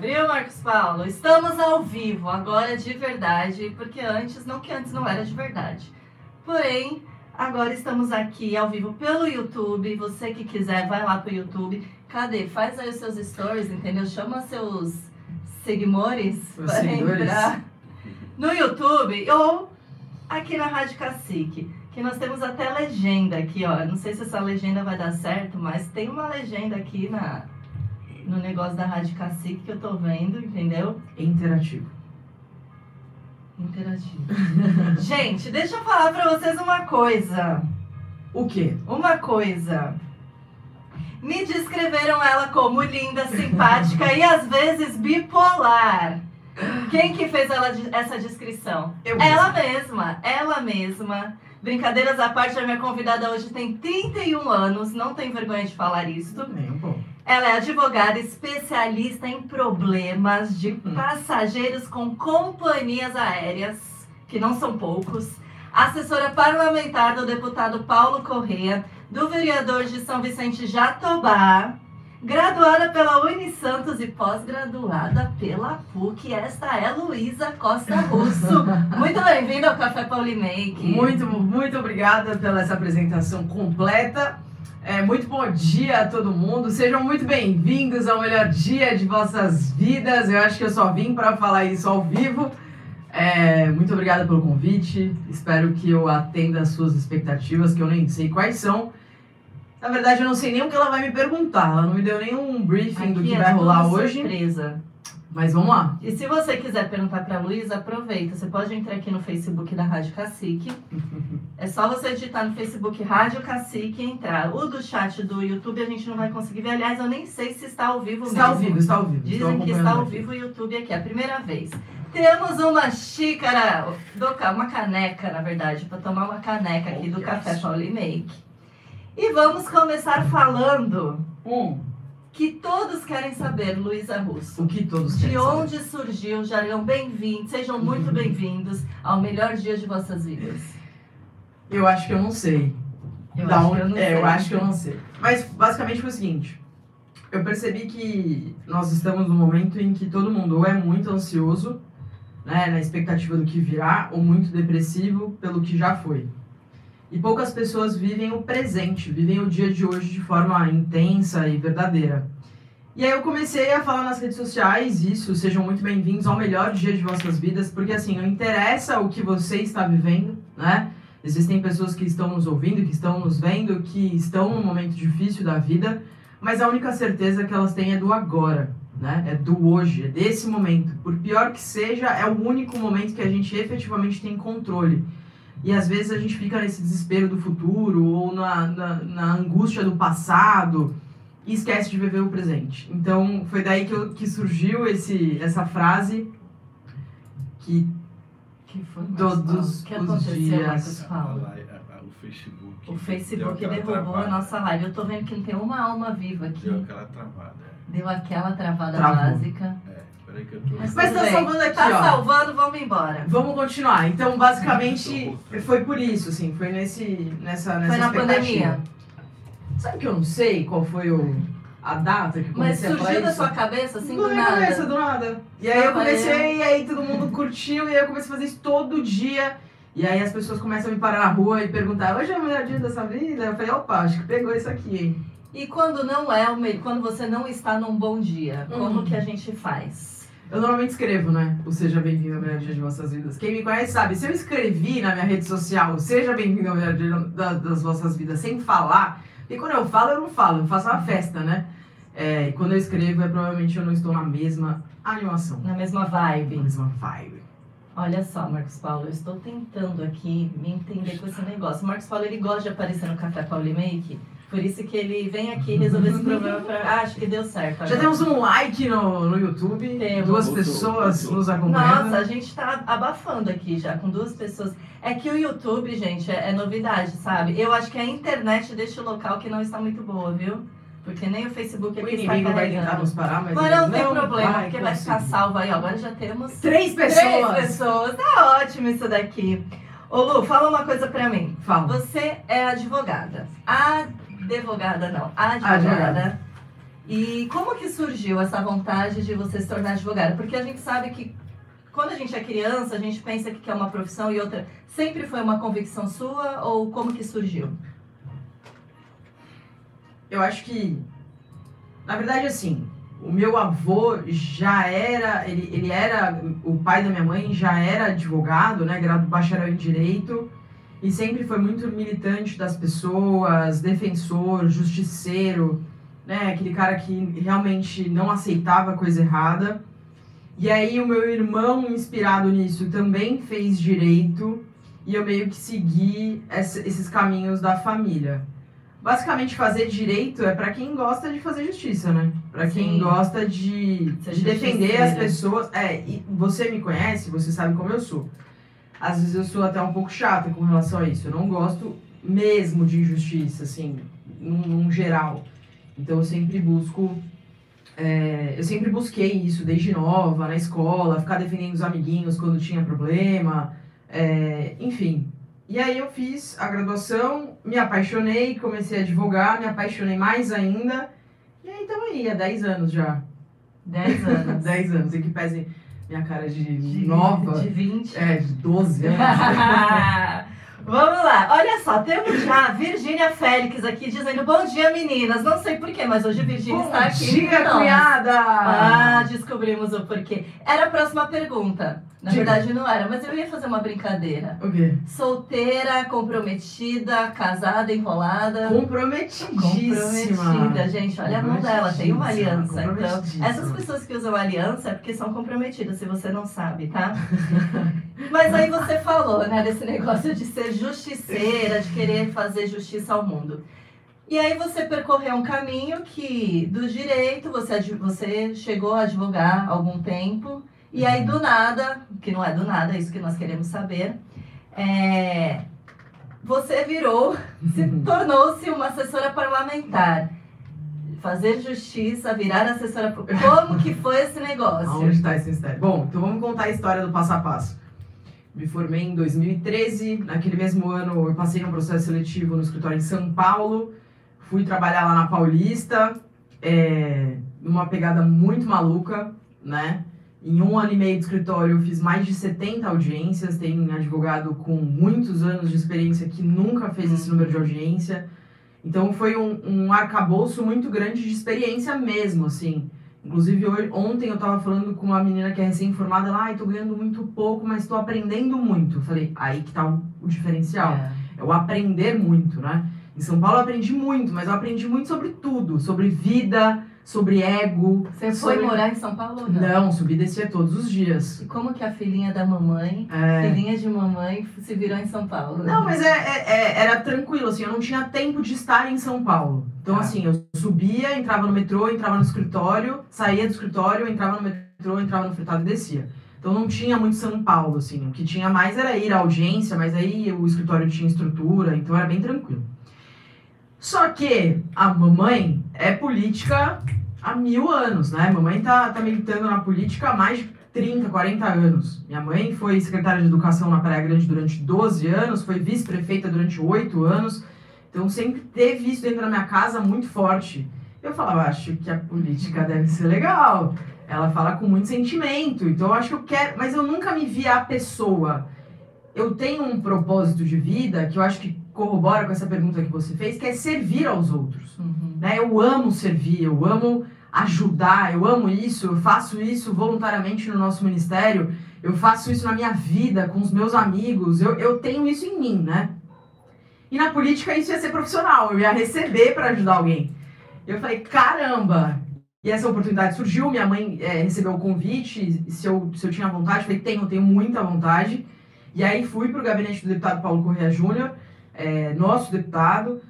Abriu, Marcos Paulo? Estamos ao vivo, agora de verdade, porque antes, não que antes não era de verdade. Porém, agora estamos aqui ao vivo pelo YouTube. Você que quiser, vai lá pro YouTube. Cadê? Faz aí os seus stories, entendeu? Chama seus seguidores para entrar no YouTube ou aqui na Rádio Cacique. Que nós temos até legenda aqui, ó. Não sei se essa legenda vai dar certo, mas tem uma legenda aqui na, no negócio da Rádio Cacique que eu tô vendo, entendeu? Interativo. Interativo. Gente, deixa eu falar pra vocês uma coisa. O quê? Uma coisa. Me descreveram ela como linda, simpática e às vezes bipolar. Quem que fez ela, essa descrição? Eu Ela mesma, ela mesma. Brincadeiras à parte, a minha convidada hoje tem 31 anos, não tem vergonha de falar isso. Também, bom. Ela é advogada especialista em problemas de passageiros com companhias aéreas, que não são poucos. Assessora parlamentar do deputado Paulo Correa, do vereador de São Vicente Jatobá, graduada pela Unisantos e pós-graduada pela PUC. Esta é Luísa Costa Russo. Muito bem-vinda ao Café Paulimake. Muito, muito obrigada pela essa apresentação completa. É, muito bom dia a todo mundo. Sejam muito bem-vindos ao melhor dia de vossas vidas. Eu acho que eu só vim para falar isso ao vivo. É, muito obrigada pelo convite. Espero que eu atenda às suas expectativas, que eu nem sei quais são. Na verdade, eu não sei nem o que ela vai me perguntar. Ela não me deu nenhum briefing do Aqui que é vai rolar hoje. Surpresa. Mas vamos lá. E se você quiser perguntar para a Luísa, aproveita. Você pode entrar aqui no Facebook da Rádio Cacique. É só você digitar no Facebook Rádio Cacique e entrar. O do chat do YouTube a gente não vai conseguir ver. Aliás, eu nem sei se está ao vivo Está ao mesmo. vivo, está ao vivo. Dizem que está ao vivo o YouTube aqui, é a primeira vez. Temos uma xícara, do uma caneca, na verdade, para tomar uma caneca aqui do Oh, yes. Café Paulimake. E vamos começar falando Um, que todos querem saber, Luísa Russo. o que todos De querem saber. onde surgiu o jargão? Bem-vindos, sejam muito Uhum. bem-vindos ao melhor dia de vossas vidas. Eu acho que eu não sei. Eu Da acho onde- que eu não é, sei. eu acho que eu não sei. Mas basicamente foi o seguinte: eu percebi que nós estamos num momento em que todo mundo ou é muito ansioso, né, na expectativa do que virá, ou muito depressivo pelo que já foi. E poucas pessoas vivem o presente, vivem o dia de hoje de forma intensa e verdadeira. E aí eu comecei a falar nas redes sociais isso, sejam muito bem-vindos ao melhor dia de vossas vidas, porque assim, não interessa o que você está vivendo, né? Existem pessoas que estão nos ouvindo, que estão nos vendo, que estão num momento difícil da vida, mas a única certeza que elas têm é do agora, né? É do hoje, é desse momento. Por pior que seja, é o único momento que a gente efetivamente tem controle. E às vezes a gente fica nesse desespero do futuro ou na, na, na angústia do passado e esquece de viver o presente. Então foi daí que, eu- que surgiu esse, essa frase que que foi, Marcos Todos Paulo? O que os aconteceu, dias. A- a- a- a- O Facebook. O Facebook deu derrubou a travada. nossa live. Eu tô vendo que não tem uma alma viva Deu aqui. aquela travada. Deu aquela travada Travou. básica. Peraí que eu tô. Mas, Mas tudo tá bem. salvando aqui, Tá ó. salvando, vamos embora. Vamos continuar. Então, basicamente, foi por isso, assim, foi nesse, nessa, nessa Foi na pandemia. Sabe que eu não sei qual foi o, a data que Mas comecei a surgiu da sua cabeça assim do do minha nada. cabeça, do nada. E aí eu comecei, e aí todo mundo curtiu, e aí eu comecei a fazer isso todo dia. E aí as pessoas começam a me parar na rua e perguntar, hoje é o melhor dia dessa vida? Eu falei, opa, acho que pegou isso aqui, hein? E quando não é o melhor, quando você não está num bom dia, como Hum. que a gente faz? Eu normalmente escrevo, né? O Seja Bem-vindo ao Melhor Dia de Vossas Vidas. Quem me conhece sabe, se eu escrevi na minha rede social, Seja Bem-vindo ao Melhor Dia da- das Vossas Vidas, sem falar, e quando eu falo, eu não falo, eu faço uma festa, né? É, e quando eu escrevo, é provavelmente eu não estou na mesma animação, Na mesma na vibe. mesma vibe. Olha só, Marcos Paulo, eu estou tentando aqui me entender com esse negócio. O Marcos Paulo, ele gosta de aparecer no Café Paulimake, por isso que ele vem aqui resolver esse problema pra... Ah, acho que deu certo. Já agora. temos um like no, no YouTube, Temos. duas pessoas nos acompanhando. Nossa, a gente tá abafando aqui já, com duas pessoas. É que o YouTube, gente, é, é novidade, sabe? Eu acho que a internet deixa o local que não está muito boa, viu? Porque nem o Facebook o aqui está inimigo vai tentar carregando. nos parar, mas, Mas não tem problema, vai porque vai ficar salvo aí. ó. Agora já temos Três três pessoas! pessoas. Tá ótimo isso daqui. Ô Lu, fala uma coisa pra mim. Fala. Você é advogada. Advogada não, advogada. Advogada. E como que surgiu essa vontade de você se tornar advogado? Porque a gente sabe que quando a gente é criança, a gente pensa que quer uma profissão e outra. Sempre foi uma convicção sua ou como que surgiu? Eu acho que, na verdade, assim, o meu avô já era, ele, ele era, o pai da minha mãe já era advogado, né, grado bacharel em Direito, e sempre foi muito militante das pessoas, defensor, justiceiro, né, aquele cara que realmente não aceitava coisa errada. E aí o meu irmão, inspirado nisso, também fez Direito, e eu meio que segui esses caminhos da família. Basicamente, fazer direito é para quem gosta de fazer justiça, né? Para quem gosta de, de defender as pessoas. É, você me conhece, você sabe como eu sou. Às vezes eu sou até um pouco chata com relação a isso. Eu não gosto mesmo de injustiça, assim, num, num geral. Então eu sempre busco. É, eu sempre busquei isso desde nova, na escola, ficar defendendo os amiguinhos quando tinha problema. É, enfim, e aí eu fiz a graduação, me apaixonei, comecei a advogar, me apaixonei mais ainda. E aí estamos aí, há 10 anos já. 10 anos. 10 anos, e que pese minha cara de, de nova. De 20. É, de 12 anos. Vamos lá, olha só, temos já a Virgínia Félix aqui dizendo bom dia meninas. Não sei porquê, mas hoje a Virgínia está aqui. Bom dia, cunhada! Ah, descobrimos o porquê. Era a próxima pergunta. Na Diga. verdade não era, mas eu ia fazer uma brincadeira. O quê? Solteira, comprometida, casada, enrolada. Comprometidíssima. Comprometida, gente. Olha a mão dela, tem uma aliança. Então, essas pessoas que usam aliança é porque são comprometidas, se você não sabe, tá? mas aí você falou, né, desse negócio de ser justiceira, de querer fazer justiça ao mundo. E aí você percorreu um caminho que, do direito, você, você chegou a advogar algum tempo. E aí, do nada, que não é do nada, é isso que nós queremos saber, é, você virou, se tornou-se uma assessora parlamentar. Fazer justiça, virar assessora. Como que foi esse negócio? Onde está esse mistério? Bom, então vamos contar a história do passo a passo. Me formei em 2013. Naquele mesmo ano, eu passei um processo seletivo no escritório de São Paulo. Fui trabalhar lá na Paulista, é, numa pegada muito maluca, né? Em um ano e meio de escritório, eu fiz mais de 70 audiências. Tem advogado com muitos anos de experiência que nunca fez esse número de audiência. Então, foi um, um arcabouço muito grande de experiência mesmo, assim. Inclusive, hoje, ontem eu estava falando com uma menina que é recém-formada lá, ai, tô ganhando muito pouco, mas estou aprendendo muito. Eu falei, aí que tá o, o diferencial. É. é o aprender muito, né? Em São Paulo eu aprendi muito, mas eu aprendi muito sobre tudo. Sobre vida, sobre ego. Você sobre... foi morar em São Paulo? Não, não subi e descia todos os dias. E como que a filhinha da mamãe, é... filhinha de mamãe, se virou em São Paulo? Não, mas é, é, é, era tranquilo, assim, eu não tinha tempo de estar em São Paulo. Então, ah. assim, eu subia, entrava no metrô, entrava no escritório, saía do escritório, entrava no metrô, entrava no fretado e descia. Então não tinha muito São Paulo, assim. O que tinha mais era ir à audiência, mas aí o escritório tinha estrutura, então era bem tranquilo. Só que a mamãe é política há mil anos, né? Mamãe tá, tá militando na política há mais de 30, 40 anos. Minha mãe foi secretária de Educação na Praia Grande durante 12 anos, foi vice-prefeita durante 8 anos. Então sempre teve isso dentro da minha casa muito forte. Eu falava, acho que a política deve ser legal. Ela fala com muito sentimento, então eu acho que eu quero, mas eu nunca me via a pessoa. Eu tenho um propósito de vida que eu acho que corrobora com essa pergunta que você fez, que é servir aos outros. Uhum. Né? Eu amo servir, eu amo ajudar, eu amo isso, eu faço isso voluntariamente no nosso ministério, eu faço isso na minha vida, com os meus amigos, eu, eu tenho isso em mim, né? E na política isso ia ser profissional, eu ia receber para ajudar alguém. Eu falei, caramba! E essa oportunidade surgiu, minha mãe é, recebeu o convite, se eu, se eu tinha vontade, eu falei, tenho, tenho muita vontade. E aí fui para o gabinete do deputado Paulo Correa Júnior, é, nosso deputado,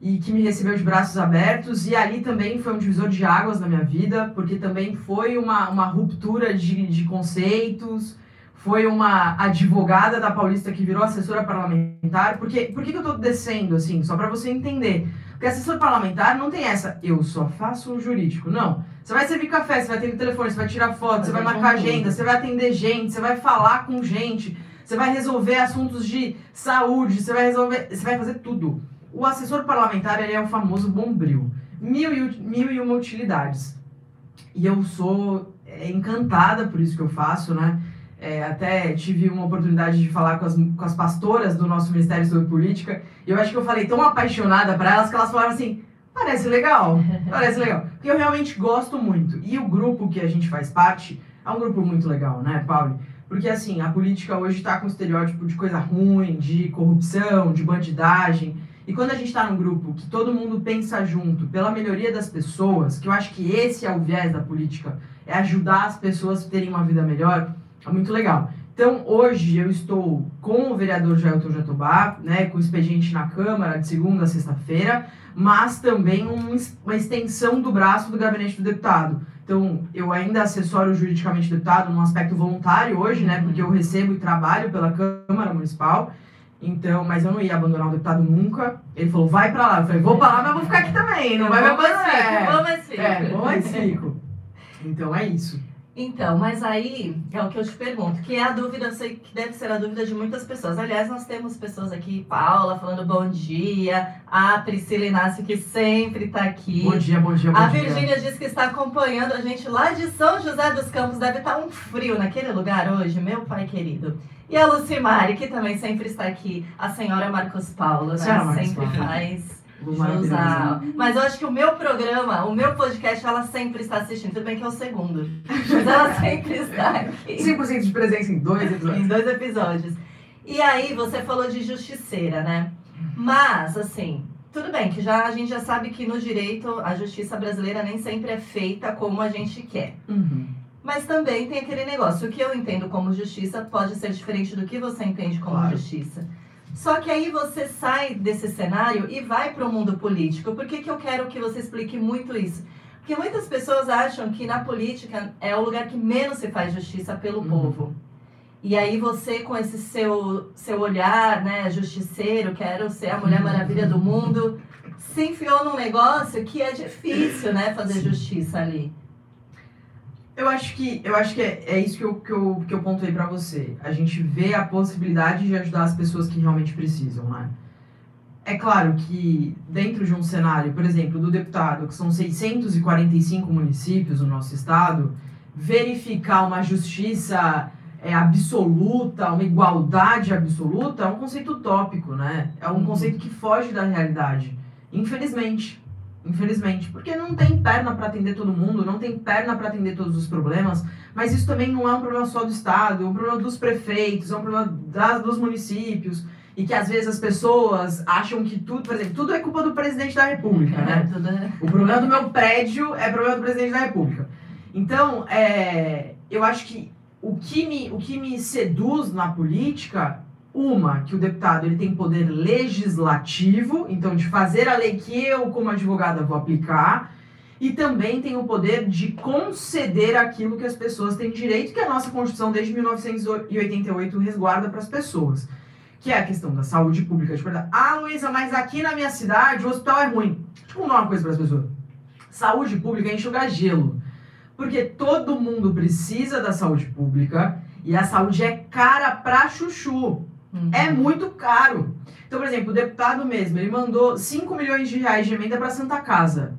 e que me recebeu de braços abertos. E ali também foi um divisor de águas na minha vida, porque também foi uma, uma ruptura de, de conceitos, foi uma advogada da Paulista que virou assessora parlamentar. Porque, por que, que eu estou descendo assim? Só para você entender. Porque assessor parlamentar não tem essa, eu só faço o jurídico. Não. Você vai servir café, você vai atender telefone, você vai tirar foto, você vai marcar agenda, você vai atender gente, você vai falar com gente você vai resolver assuntos de saúde, você vai resolver, você vai fazer tudo. O assessor parlamentar ele é o famoso bombril. mil e, mil e uma utilidades. E eu sou é, encantada por isso que eu faço, né? É, até tive uma oportunidade de falar com as, com as pastoras do nosso Ministério sobre Política, e eu acho que eu falei tão apaixonada para elas que elas falaram assim: parece legal, parece legal. Porque eu realmente gosto muito. E o grupo que a gente faz parte é um grupo muito legal, né, Paulo? Porque assim, a política hoje está com estereótipo de coisa ruim, de corrupção, de bandidagem. E quando a gente está num grupo que todo mundo pensa junto pela melhoria das pessoas, que eu acho que esse é o viés da política, é ajudar as pessoas a terem uma vida melhor, é muito legal. Então, hoje eu estou com o vereador Jailton Jatobá, né, com o expediente na Câmara de segunda a sexta-feira, mas também um uma extensão do braço do gabinete do deputado. Então, eu ainda assessoro juridicamente o deputado num aspecto voluntário hoje, né, porque eu recebo e trabalho pela Câmara Municipal. Então, mas eu não ia abandonar o deputado nunca. Ele falou, vai pra lá. Eu falei, vou pra lá, mas vou ficar aqui também, não vai me Vou mais abandonar. fico, É. vou mais fico. Então é isso. Então, mas aí é o que eu te pergunto, que é a dúvida, eu sei que deve ser a dúvida de muitas pessoas. Aliás, nós temos pessoas aqui, Paula falando bom dia, a Priscila Inácio que sempre está aqui. Bom dia, bom dia, bom A dia. Virgínia disse que está acompanhando a gente lá de São José dos Campos. Deve estar um frio naquele lugar hoje, meu pai querido. E a Lucimari, que também sempre está aqui. A senhora Marcos Paulo, né? Senhora Marcos sempre Paulo. faz Mas eu acho que o meu programa, o meu podcast, ela sempre está assistindo. Tudo bem que é o segundo. Mas ela sempre está aqui. 100% de presença em dois episódios. Em dois episódios. E aí, você falou de justiceira, né? Mas, assim, tudo bem que já a gente já sabe que no direito a justiça brasileira nem sempre é feita como a gente quer. Uhum. Mas também tem aquele negócio, o que eu entendo como justiça pode ser diferente do que você entende como Claro. justiça. Só que aí você sai desse cenário e vai para o mundo político. Por que, que eu quero que você explique muito isso? Porque muitas pessoas acham que na política é o lugar que menos se faz justiça pelo Uhum. povo. E aí você, com esse seu, seu olhar, né, justiceiro, quero ser a Mulher Maravilha do mundo, se enfiou num negócio que é difícil, né, fazer justiça ali. Eu acho que, eu acho que é, é isso que eu, que, eu, que eu pontuei pra você. A gente vê a possibilidade de ajudar as pessoas que realmente precisam, né? É claro que dentro de um cenário, por exemplo, do deputado, que são 645 municípios no nosso estado, verificar uma justiça é, absoluta, uma igualdade absoluta, é um conceito utópico, né? É um Uhum. conceito que foge da realidade. Infelizmente. Infelizmente, porque não tem perna para atender todo mundo, não tem perna para atender todos os problemas, mas isso também não é um problema só do Estado, é um problema dos prefeitos, é um problema das, dos municípios, e que às vezes as pessoas acham que tudo, por exemplo, tudo é culpa do presidente da República, né? Tudo, né? O problema do meu prédio é problema do presidente da República. Então, é, eu acho que o que, me, o que me seduz na política, uma, que o deputado ele tem poder legislativo, então de fazer a lei que eu, como advogada, vou aplicar, e também tem o poder de conceder aquilo que as pessoas têm direito, que a nossa Constituição, desde 1988, resguarda para as pessoas. Que é a questão da saúde pública. Verdade. Ah, Luísa, mas aqui na minha cidade o hospital é ruim. Deixa eu contar uma coisa para as pessoas. Saúde pública é enxugar gelo. Porque todo mundo precisa da saúde pública e a saúde é cara pra chuchu. Uhum. É muito caro. Então, por exemplo, o deputado mesmo, ele mandou 5 milhões de reais de emenda para Santa Casa.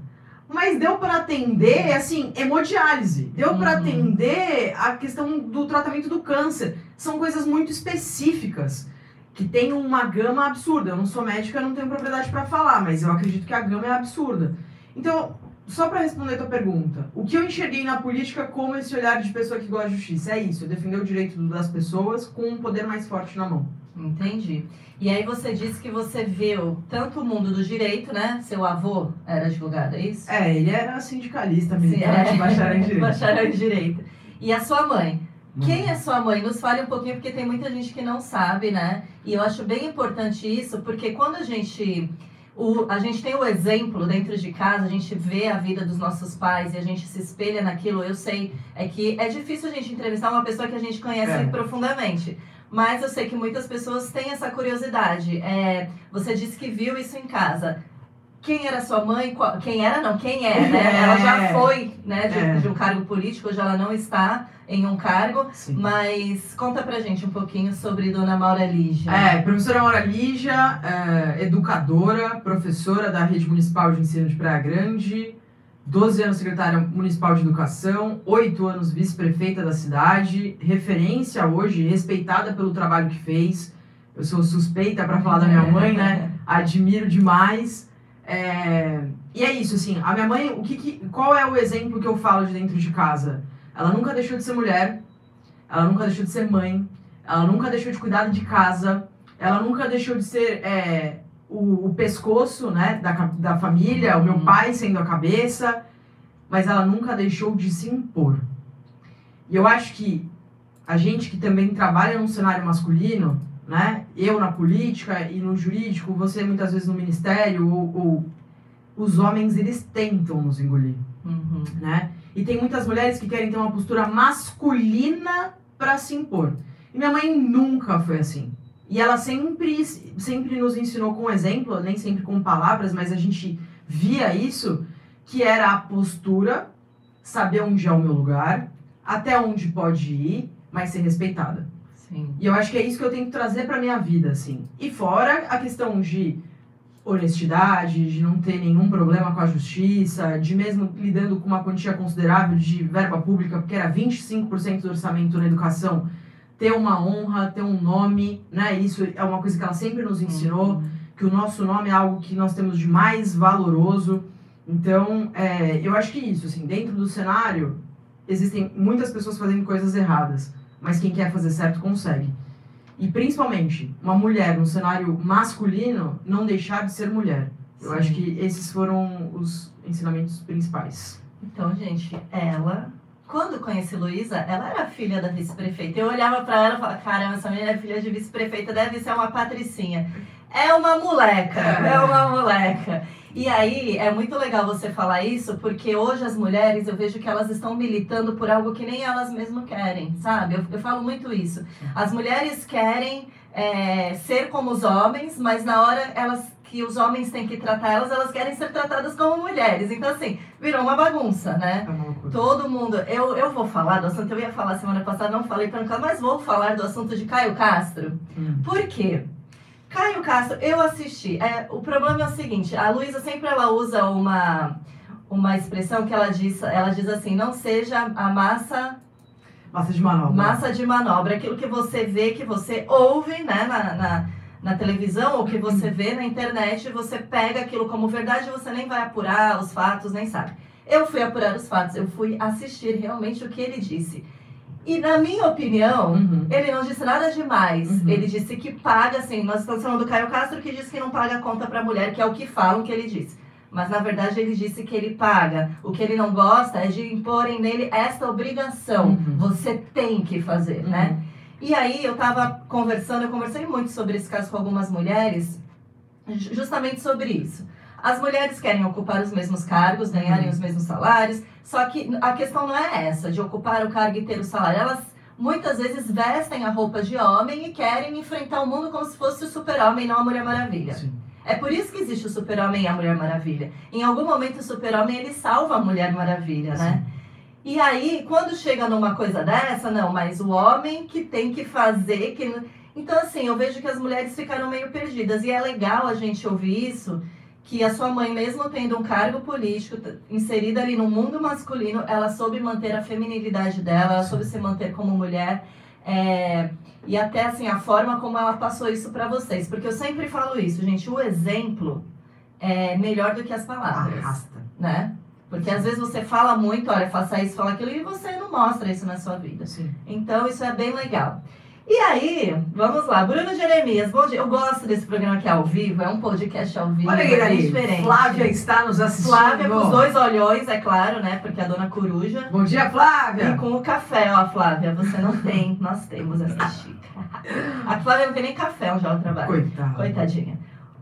Mas deu para atender, assim, hemodiálise. Deu para Uhum. atender a questão do tratamento do câncer. São coisas muito específicas que tem uma gama absurda. Eu não sou médica, eu não tenho propriedade para falar, mas eu acredito que a gama é absurda. Então, só para responder a tua pergunta, o que eu enxerguei na política como esse olhar de pessoa que gosta de justiça? É isso, defender o direito das pessoas com um poder mais forte na mão. Entendi. E aí você disse que você viu tanto o mundo do direito, né? Seu avô era advogado, é isso? É, ele era sindicalista, Sim, militante, é. bacharel em direito. Bacharel em direito. E a sua mãe? Quem é sua mãe? Nos fale um pouquinho, porque tem muita gente que não sabe, né? E eu acho bem importante isso, porque quando a gente. O, a gente tem o exemplo dentro de casa, a gente vê a vida dos nossos pais e a gente se espelha naquilo. Eu sei é que é difícil a gente entrevistar uma pessoa que a gente conhece É. profundamente. Mas eu sei que muitas pessoas têm essa curiosidade. É, você disse que viu isso em casa. quem era sua mãe, qual- quem era não, quem é, né? É. Ela já foi, né, de, É. de um cargo político, hoje ela não está em um cargo, Sim. mas conta pra gente um pouquinho sobre Dona Maura Lígia. É, professora Maura Lígia, é, educadora, professora da Rede Municipal de Ensino de Praia Grande, 12 anos secretária municipal de educação, 8 anos vice-prefeita da cidade, referência hoje, respeitada pelo trabalho que fez. Eu sou suspeita para falar da minha mãe, né? Admiro demais. É, E é isso, assim, a minha mãe, o que que- qual é o exemplo que eu falo de dentro de casa? Ela nunca deixou de ser mulher, ela nunca deixou de ser mãe, ela nunca deixou de cuidar de casa, ela nunca deixou de ser é, o, o pescoço né, da, da família, o meu Uhum. pai sendo a cabeça, mas ela nunca deixou de se impor. E eu acho que a gente que também trabalha num cenário masculino, né, eu na política e no jurídico, você muitas vezes no ministério, ou, ou os homens eles tentam nos engolir Uhum. né? E tem muitas mulheres que querem ter uma postura masculina para se impor. E minha mãe nunca foi assim. E ela sempre, sempre nos ensinou com exemplo, nem sempre com palavras, mas a gente via isso, que era a postura, saber onde é o meu lugar, até onde pode ir, mas ser respeitada. Sim. E eu acho que é isso que eu tenho que trazer pra minha vida, assim. E fora a questão de honestidade, de não ter nenhum problema com a justiça, de mesmo lidando com uma quantia considerável de verba pública, porque era 25% do orçamento na educação, ter uma honra, ter um nome, né? Isso é uma coisa que ela sempre nos ensinou Uhum. que o nosso nome é algo que nós temos de mais valoroso. Então, é, eu acho que isso, assim, dentro do cenário, existem muitas pessoas fazendo coisas erradas, mas quem quer fazer certo consegue. E principalmente, uma mulher no cenário masculino não deixar de ser mulher. Eu Sim. acho que esses foram os ensinamentos principais. Então, gente, ela, quando conheci Luísa, ela era filha da vice-prefeita. Eu olhava pra ela e falava, caramba, essa menina é filha de vice-prefeita, deve ser uma patricinha. É uma moleca, é uma moleca. E aí, é muito legal você falar isso, porque hoje as mulheres, eu vejo que elas estão militando por algo que nem elas mesmas querem, sabe? Eu, eu falo muito isso. As mulheres querem é, ser como os homens, mas na hora elas que os homens têm que tratar elas, elas querem ser tratadas como mulheres. Então, assim, virou uma bagunça, né? É. Todo mundo. Eu, eu vou falar do assunto, eu ia falar semana passada, não falei cá, mas vou falar do assunto de Caio Castro. Hum. Por quê? Caio Castro, eu assisti. É, o problema é o seguinte: a Luísa sempre ela usa uma, uma expressão que ela diz, ela diz assim: não seja a massa Massa de manobra. massa de manobra, aquilo que você vê, que você ouve né, na, na, na televisão ou que você vê na internet, você pega aquilo como verdade e você nem vai apurar os fatos, nem sabe. Eu fui apurar os fatos, eu fui assistir realmente o que ele disse. E na minha opinião, Uhum. ele não disse nada demais. Uhum. Ele disse que paga, assim, nós estamos falando do Caio Castro que diz que não paga conta para mulher, que é o que falam que ele disse. Mas na verdade ele disse que ele paga. O que ele não gosta é de imporem nele esta obrigação. Uhum. Você tem que fazer, né? E aí eu tava conversando, eu conversei muito sobre esse caso com algumas mulheres, ju- justamente sobre isso. As mulheres querem ocupar os mesmos cargos, ganharem Uhum. os mesmos salários, só que a questão não é essa, de ocupar o cargo e ter o salário. Elas muitas vezes vestem a roupa de homem e querem enfrentar o mundo como se fosse o super-homem, não a Mulher Maravilha. Sim. É por isso que existe o super-homem e a Mulher Maravilha. Em algum momento o super-homem ele salva a Mulher Maravilha, né? E aí, quando chega numa coisa dessa, não, mas o homem que tem que fazer. Que... Então, assim, eu vejo que as mulheres ficaram meio perdidas. E é legal a gente ouvir isso, que a sua mãe, mesmo tendo um cargo político, inserida ali no mundo masculino, ela soube manter a feminilidade dela, ela soube se manter como mulher. é, E até, assim, a forma como ela passou isso pra vocês. Porque eu sempre falo isso, gente, o exemplo é melhor do que as palavras Arrasta. né? Porque às vezes você fala muito, olha, faça isso, fala aquilo, e você não mostra isso na sua vida. Sim. Então, isso é bem legal. E aí, vamos lá, Bruno Jeremias, bom dia. Eu gosto desse programa aqui ao vivo, é um podcast ao vivo, Olha é aí, diferente. Flávia está nos assistindo. Flávia com os dois olhões, é claro, né? Porque a dona coruja. Bom dia, E Flávia. com o café, ó, Flávia, você não tem, nós temos essa xícara. A Flávia não tem nem café onde ela trabalha. Coitada. Coitadinha.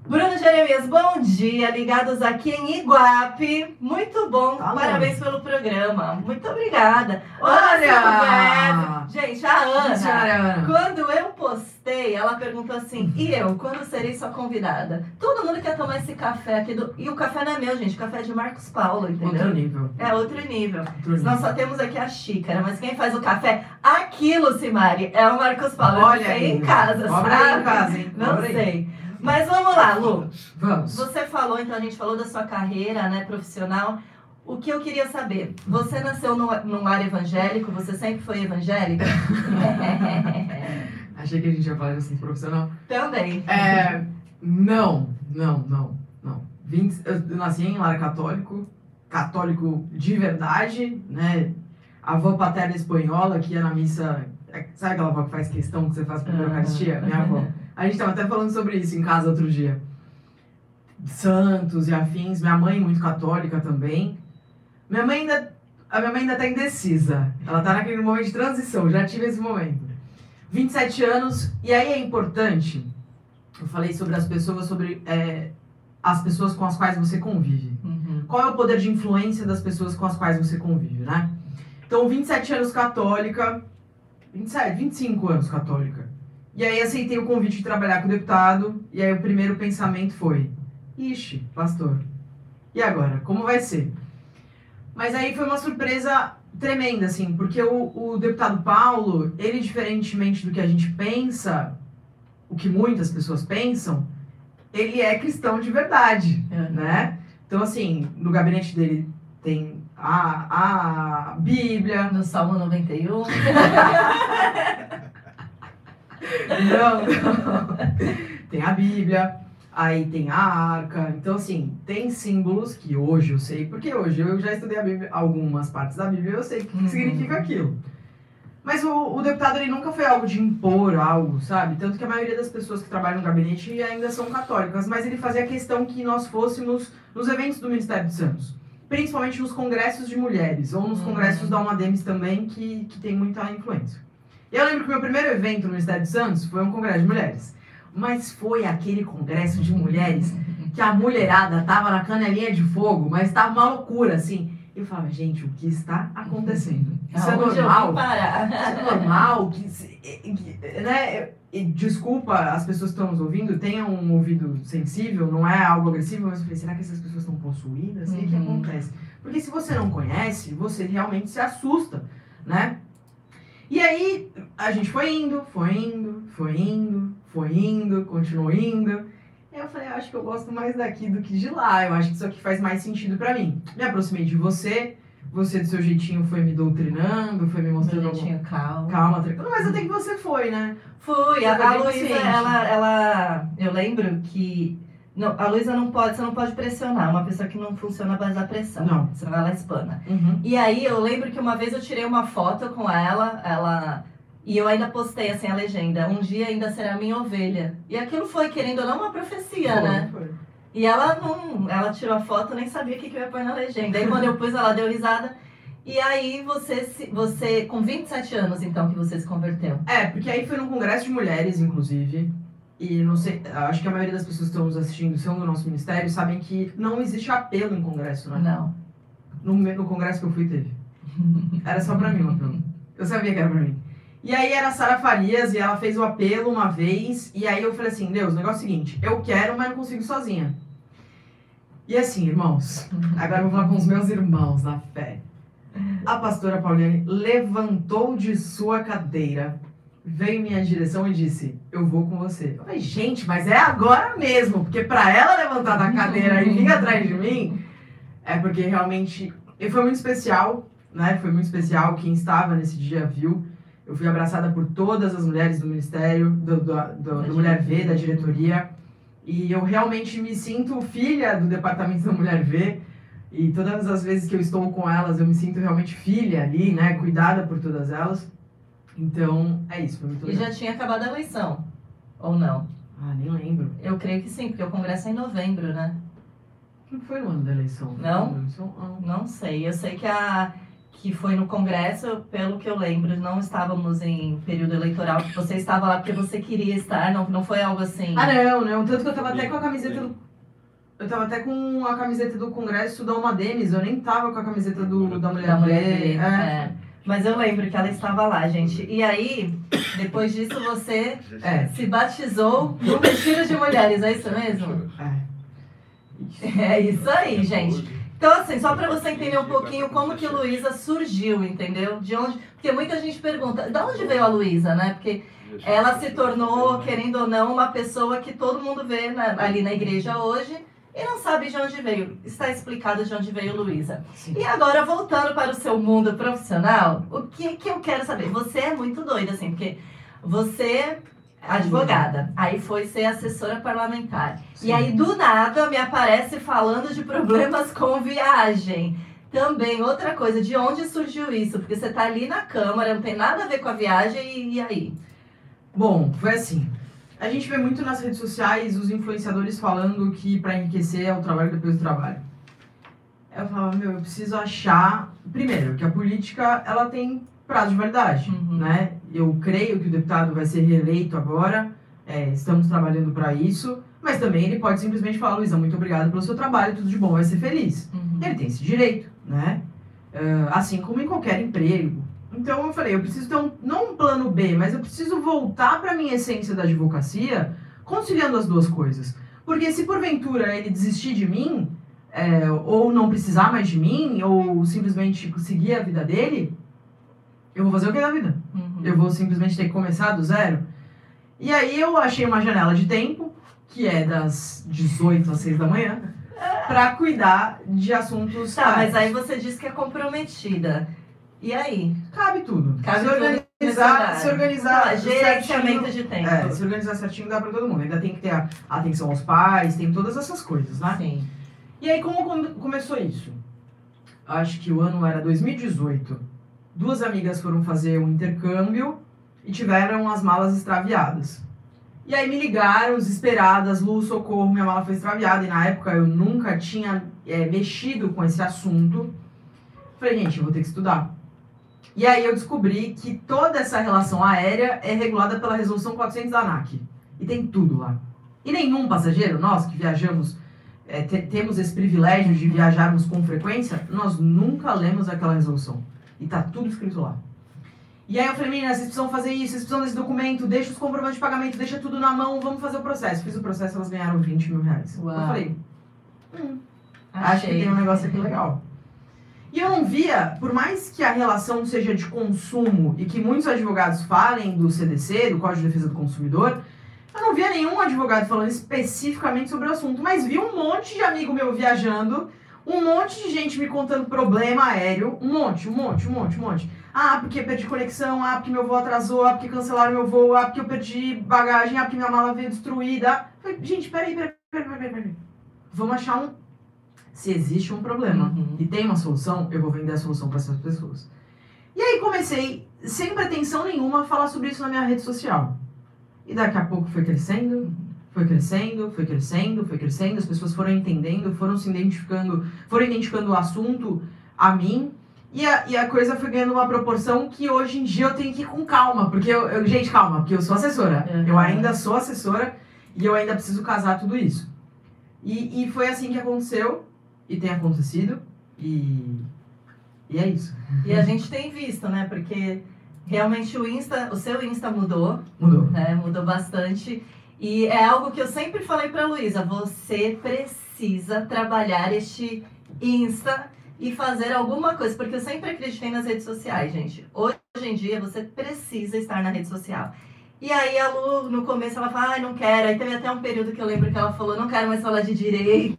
Bruno Jeremias, bom dia, ligados aqui em Iguape. Muito bom, Tá parabéns pelo programa. Muito obrigada. Olha! Gente, a Ana, Senhora Ana. quando eu postei, ela perguntou assim: e eu, quando serei sua convidada? Todo mundo quer tomar esse café aqui. Do... E o café não é meu, gente. O café é de Marcos Paulo, Outro entendeu? nível. É outro nível. Outro nível. Nós só temos aqui a xícara, mas quem faz o café aqui, Lucimari, é o Marcos Paulo. Olha sei aí. em casa, Obra sabe? em casa, hein? Não Obra aí. Mas vamos lá, Lu. Vamos. Você falou, então a gente falou da sua carreira, né, profissional. O que eu queria saber, você nasceu num, num lar evangélico? Você sempre foi evangélica? Achei que a gente ia falar de assunto profissional. Também. É, não, não, não, não. Vim, eu nasci em lar católico, católico de verdade, né? A avó paterna espanhola que ia na missa. é, Sabe aquela avó que faz questão que você faz pra Ah. Eucaristia? Minha avó. A gente tava até falando sobre isso em casa outro dia. Santos e afins. Minha mãe muito católica também. Minha mãe ainda. A minha mãe ainda tá indecisa. Ela tá naquele momento de transição, já tive esse momento. 27 anos, e aí é importante. Eu falei sobre as pessoas, sobre é, as pessoas com as quais você convive. Uhum. Qual é o poder de influência das pessoas com as quais você convive, né? Então, 27 anos católica, 27, 25 anos católica. E aí aceitei o convite de trabalhar com o deputado, e aí o primeiro pensamento foi: ixi, pastor, e agora? Como vai ser? Mas aí foi uma surpresa tremenda, assim, porque o, o deputado Paulo, ele, diferentemente do que a gente pensa, o que muitas pessoas pensam, ele é cristão de verdade Uhum. né? Então, assim, no gabinete dele tem a, a Bíblia. No Salmo 91. Não, não. Tem a Bíblia, aí tem a arca. Então, assim, tem símbolos que hoje eu sei, porque hoje eu já estudei a Bíblia, algumas partes da Bíblia eu sei o que Uhum. significa aquilo. Mas o, o deputado ele nunca foi algo de impor algo, sabe? Tanto que a maioria das pessoas que trabalham no gabinete ainda são católicas, mas ele fazia questão que nós fôssemos nos eventos do Ministério de Santos. Principalmente nos congressos de mulheres, ou nos Uhum. congressos da Alma Demis também, que, que tem muita influência. E eu lembro que o meu primeiro evento no Ministério de Santos foi um congresso de mulheres. Mas foi aquele congresso de mulheres que a mulherada tava na canelinha de fogo, mas tava uma loucura, assim. Eu falava, gente, o que está acontecendo? Isso é normal? Isso é normal? Que, né? E desculpa as pessoas que estão nos ouvindo, tenham um ouvido sensível, não é algo agressivo, mas eu falei, será que essas pessoas estão possuídas? O que, que Uhum. acontece? Porque se você não conhece, você realmente se assusta, né? E aí a gente foi indo, foi indo, foi indo, foi indo, continuou indo. E eu falei, "Ah, acho que eu gosto mais daqui do que de lá. Eu acho que isso aqui faz mais sentido pra mim. Me aproximei de você, você do seu jeitinho foi me doutrinando, foi me mostrando alguma Bonitinho, calma. Calma, tranquilo. Mas até que você foi, né? A, foi a bem Luísa, ela, ela. Eu lembro que. Não, a Luísa não pode, você não pode pressionar. Uma pessoa que não funciona base da pressão. Não. Senão ela espana. Uhum. E aí eu lembro que uma vez eu tirei uma foto com ela, ela. E eu ainda postei assim a legenda, um dia ainda será minha ovelha. E aquilo foi, querendo ou não, uma profecia, né? Foi, foi. E ela não. Ela tirou a foto, nem sabia o que, que eu ia pôr na legenda. Aí quando eu pus, ela deu risada. E aí você, você, com 27 anos, então, que você se converteu. É, porque aí foi num congresso de mulheres, inclusive. E não sei, acho que a maioria das pessoas que estão nos assistindo são do nosso ministério, sabem que não existe apelo em congresso, né? Não. No, no congresso que eu fui, teve. Era só pra mim o apelo. Eu sabia que era pra mim. E aí era a Sara Farias e ela fez o apelo uma vez. E aí eu falei assim: Deus, o negócio é o seguinte, eu quero, mas não consigo sozinha. E assim, irmãos, agora eu vou falar com os meus irmãos na fé. A pastora Pauliane levantou de sua cadeira, veio em minha direção e disse: Eu vou com você. Eu falei, gente, mas é agora mesmo, porque pra ela levantar da cadeira e vir atrás de mim, é porque realmente. E foi muito especial, né? Foi muito especial. Quem estava nesse dia viu. Eu fui abraçada por todas as mulheres do ministério, do, do, do, do Mulher V, da diretoria. E eu realmente me sinto filha do departamento da Mulher V. E todas as vezes que eu estou com elas, eu me sinto realmente filha ali, né? Cuidada por todas elas. Então, é isso. Foi muito E legal. já tinha acabado a eleição. Ou não? Ah, nem lembro. Eu creio que sim, porque o Congresso é em novembro, né? Não foi no ano da eleição. Não? Eleição, não. Não sei. Eu sei que a que foi no Congresso, pelo que eu lembro, não estávamos em período eleitoral. Você estava lá porque você queria estar, não, não foi algo assim. Ah, não, não. Tanto que eu tava até com a camiseta do. Eu tava até com a camiseta do Congresso da Uma Denis. Eu nem tava com a camiseta do, da Mulher da mulher É. é. Mas eu lembro que ela estava lá, gente. E aí, depois disso, você É. se batizou no Retiro de Mulheres, é isso mesmo? É. É isso aí, gente. Então, assim, só para você entender um pouquinho como que Luísa surgiu, entendeu? De onde. Porque muita gente pergunta, de onde veio a Luísa, né? Porque ela se tornou, querendo ou não, uma pessoa que todo mundo vê na- ali na igreja hoje e não sabe de onde veio. Está explicado de onde veio Luísa. E agora, voltando para o seu mundo profissional, o que, que eu quero saber? Você é muito doida, assim, porque você é advogada, aí foi ser assessora parlamentar. E Sim. aí, do nada, me aparece falando de problemas com viagem. Também, outra coisa, de onde surgiu isso? Porque você tá ali na Câmara, não tem nada a ver com a viagem, e, e aí? Bom, foi assim. A gente vê muito nas redes sociais os influenciadores falando que para enriquecer é o trabalho depois do trabalho. Eu falava, meu, eu preciso achar. Primeiro, que a política ela tem prazo de validade, Uhum. né? Eu creio que o deputado vai ser reeleito agora, é, estamos trabalhando para isso, mas também ele pode simplesmente falar, Luísa, muito obrigado pelo seu trabalho, tudo de bom, vai ser feliz. Ele tem esse direito, né? Ah, assim como em qualquer emprego. Então eu falei, eu preciso ter um, não um plano B, mas eu preciso voltar para minha essência da advocacia, conciliando as duas coisas. Porque se porventura ele desistir de mim, é, ou não precisar mais de mim, ou simplesmente seguir a vida dele, eu vou fazer o que da vida? Uhum. Eu vou simplesmente ter que começar do zero? E aí eu achei uma janela de tempo, que é das 18 às 6 da manhã, para cuidar de assuntos. Tá, mas aí você disse que é comprometida. E aí? Cabe tudo. Cabe se organizar, se organizar. Ah, gerenciamento certinho- de tempo. É, se organizar certinho dá pra todo mundo. Ainda tem que ter a atenção aos pais, tem todas essas coisas, né? Sim. E aí, como come- começou isso? Acho que o ano era 2018. Duas amigas foram fazer um intercâmbio e tiveram as malas extraviadas. E aí me ligaram, desesperadas, Lu, socorro, minha mala foi extraviada. E na época eu nunca tinha é, mexido com esse assunto. Falei, gente, eu vou ter que estudar. E aí eu descobri que toda essa relação aérea é regulada pela resolução 400 da ANAC. E tem tudo lá. E nenhum passageiro, nós que viajamos é, te- temos esse privilégio de viajarmos com frequência, nós nunca lemos aquela resolução. E tá tudo escrito lá. E aí eu falei, meninas, vocês precisam fazer isso, vocês precisam desse documento, deixa os comprovantes de pagamento, deixa tudo na mão, vamos fazer o processo. Fiz o processo, elas ganharam 20 mil reais. Uau. Eu falei, hum, acho que Achei. tem um negócio aqui legal. E eu não via, por mais que a relação seja de consumo e que muitos advogados falem do CDC, do Código de Defesa do Consumidor, eu não via nenhum advogado falando especificamente sobre o assunto, mas vi um monte de amigo meu viajando, um monte de gente me contando problema aéreo, um monte, um monte, um monte, um monte. Ah, porque perdi conexão, ah, porque meu voo atrasou, ah, porque cancelaram meu voo, ah, porque eu perdi bagagem, ah, porque minha mala veio destruída. Falei, gente, peraí, peraí, peraí, peraí, peraí. Vamos achar um. Se existe um problema Uhum. e tem uma solução, eu vou vender a solução para essas pessoas. E aí comecei, sem pretensão nenhuma, a falar sobre isso na minha rede social. E daqui a pouco foi crescendo, foi crescendo, foi crescendo, foi crescendo, as pessoas foram entendendo, foram se identificando, foram identificando o assunto a mim. E a, e a coisa foi ganhando uma proporção que hoje em dia eu tenho que ir com calma, porque eu, eu- gente, calma, porque eu sou assessora. Uhum. Eu ainda sou assessora e eu ainda preciso casar tudo isso. E, e foi assim que aconteceu, e tem acontecido, e, e é isso. E a gente tem visto, né? Porque realmente o Insta, o seu Insta mudou, Mudou. né? Mudou bastante. E é algo que eu sempre falei pra Luísa, você precisa trabalhar este Insta e fazer alguma coisa, porque eu sempre acreditei nas redes sociais, gente. Hoje em dia você precisa estar na rede social. E aí a Lu, no começo, ela fala, ai, não quero. Aí teve até um período que eu lembro que ela falou, não quero mais falar de direito.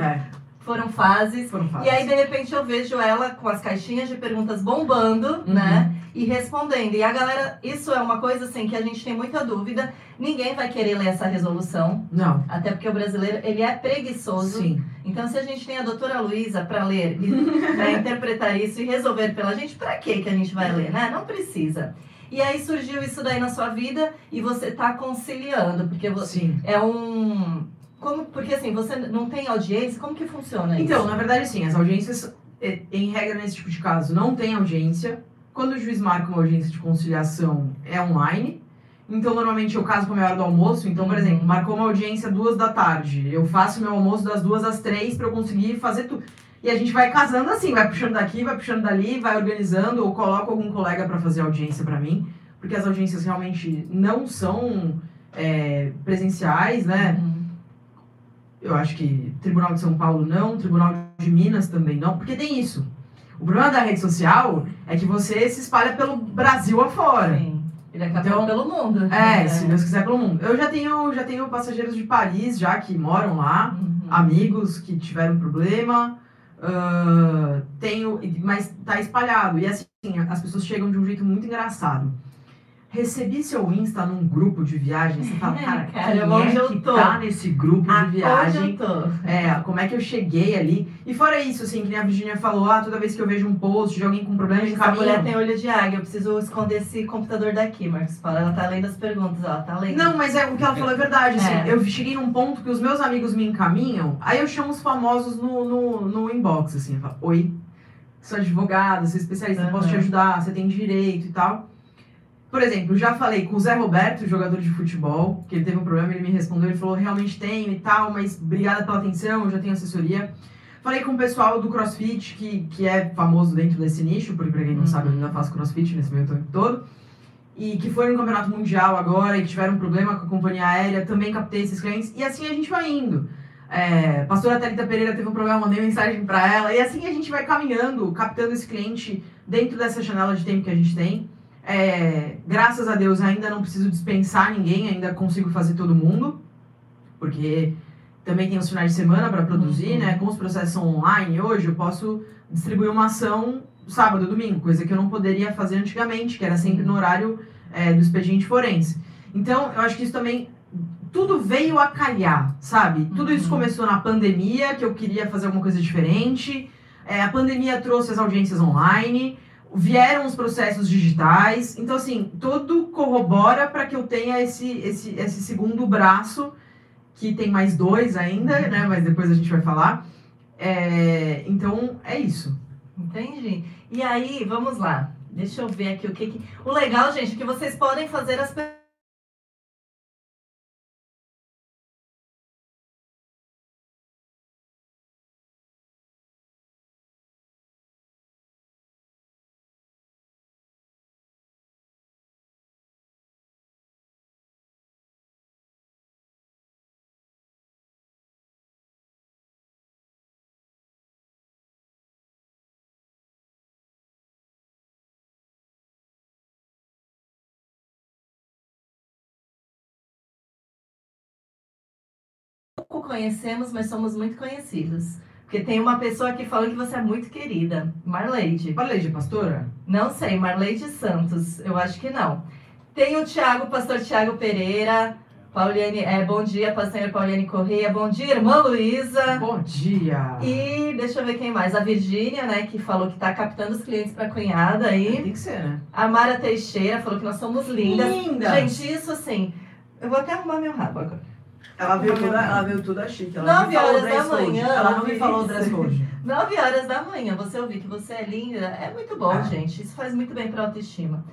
É, Foram fases. foram E fases. aí, de repente, eu vejo ela com as caixinhas de perguntas bombando, Uhum. né? E respondendo. E a galera, isso é uma coisa assim que a gente tem muita dúvida. Ninguém vai querer ler essa resolução, Não, até porque o brasileiro, ele é preguiçoso. sim. Então, se a gente tem a doutora Luísa para ler, e, né, interpretar isso e resolver pela gente, para que que a gente vai ler, né? Não precisa. E aí surgiu isso daí na sua vida e você tá conciliando, porque você Sim. é um como porque assim, você não tem audiência, como que funciona isso? Então, na verdade, sim, as audiências, eh, em regra, nesse tipo de caso, não tem audiência. Quando o juiz marca uma audiência de conciliação, é online. Então, normalmente, eu caso com a minha hora do almoço. Então, por Uhum. exemplo, marcou uma audiência duas da tarde. Eu faço meu almoço das duas às três para eu conseguir fazer tudo. E a gente vai casando assim, vai puxando daqui, vai puxando dali, vai organizando, ou coloco algum colega para fazer audiência para mim, porque as audiências realmente não são é, presenciais, né? Uhum. Eu acho que Tribunal de São Paulo não, Tribunal de Minas também não, porque tem isso. O problema da rede social é que você se espalha pelo Brasil afora. Sim. Ele acaba Então, pelo mundo. É, se Deus quiser pelo mundo. Eu já tenho, já tenho passageiros de Paris já que moram lá, Uhum. amigos que tiveram problema. ah, tenho, mas tá espalhado. E assim, as pessoas chegam de um jeito muito engraçado. Recebi seu Insta num grupo de viagem, você fala, cara, Cara, quem onde é eu que tô? tá nesse grupo Ah, de viagem? Onde eu tô? É, como é que eu cheguei ali? E fora isso, assim, que nem a Virginia falou, ah, toda vez que eu vejo um post de alguém com problema de Essa mulher caminho. tem olho de águia. Eu preciso esconder esse computador daqui, Marcos Paulo. Ela tá lendo as perguntas, ó. Tá lendo. Não, mas é, o que ela falou é verdade, assim, É. eu cheguei num ponto que os meus amigos me encaminham, aí eu chamo os famosos no, no, no inbox, assim, eu falo, oi, sou advogada, sou especialista, posso te ajudar, você tem direito e tal. Por exemplo, já falei com o Zé Roberto, jogador de futebol, que ele teve um problema, ele me respondeu, ele falou, realmente tenho e tal, mas obrigada pela atenção, eu já tenho assessoria. Falei com o pessoal do CrossFit, que, que é famoso dentro desse nicho, porque pra quem não Uhum. sabe, eu ainda faço CrossFit nesse meio tempo todo. E que foi no Campeonato Mundial agora e que tiveram um problema com a companhia aérea, também captei esses clientes. E assim a gente vai indo. É, pastora Thalita Pereira teve um problema, mandei mensagem pra ela. E assim a gente vai caminhando, captando esse cliente dentro dessa janela de tempo que a gente tem. É, graças a Deus ainda não preciso dispensar ninguém, ainda consigo fazer todo mundo. Porque também tem os finais de semana para produzir, Uhum. né? Com os processos online hoje, eu posso distribuir uma ação sábado, domingo, coisa que eu não poderia fazer antigamente, que era sempre no horário é, do expediente forense. Então, eu acho que isso também tudo veio a calhar, sabe? Tudo isso Uhum. começou na pandemia, que eu queria fazer alguma coisa diferente. É, a pandemia trouxe as audiências online, vieram os processos digitais. Então, assim, tudo corrobora para que eu tenha esse, esse, esse segundo braço, que tem mais dois ainda, né? Mas depois a gente vai falar. É, então, é isso. Entendi. E aí, vamos lá. Deixa eu ver aqui o que, que... O legal, gente, é que vocês podem fazer as perguntas. Pouco conhecemos, mas somos muito conhecidos. Porque tem uma pessoa aqui falando que você é muito querida. Marleide. Marleide, pastora? Não sei, Marleide Santos. Eu acho que não. Tem o Tiago, pastor Tiago Pereira. Pauliane, é, bom dia, pastor Pauliane Correia. Bom dia, irmã Luísa. Bom dia! E deixa eu ver quem mais. A Virgínia, né, que falou que tá captando os clientes pra cunhada aí. Tem que ser, né? A Mara Teixeira falou que nós somos lindas. Lindas! Gente, isso assim. Eu vou até arrumar meu rabo agora. Ela veio toda, ela veio toda chique. Ela não Nove me falou o horas da manhã, Ela não me falou o dress code. 9 horas da manhã, você ouvir que você é linda, é muito bom, É. gente. Isso faz muito bem pra autoestima.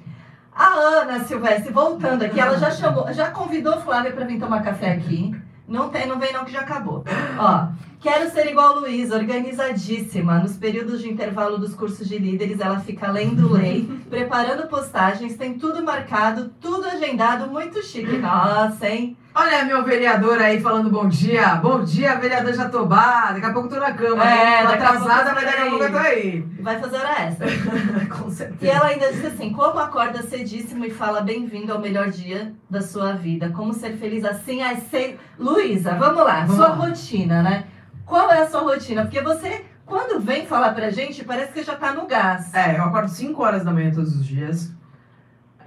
A Ana Silvestre, voltando aqui, ela já chamou, já convidou Flávia pra vir tomar café aqui. Não tem, não vem não que já acabou. Ó, quero ser igual a Luísa, organizadíssima. Nos períodos de intervalo dos cursos de líderes, ela fica lendo lei, preparando postagens, tem tudo marcado, tudo agendado, muito chique. Nossa, hein? Olha meu vereador aí falando bom dia. Bom dia, vereador Jatobá. Daqui a pouco eu tô na cama. É, hein? Tô atrasada, mas daqui a pouco eu tô aí. Vai fazer hora extra. Com E certeza. ela ainda disse assim: como acorda cedíssimo e fala bem-vindo ao melhor dia da sua vida? Como ser feliz assim às seis. Luísa, vamos lá, Vamos sua lá. rotina, né? Qual é a sua rotina? Porque você, quando vem falar pra gente, parece que já tá no gás. É, eu acordo 5 horas da manhã todos os dias.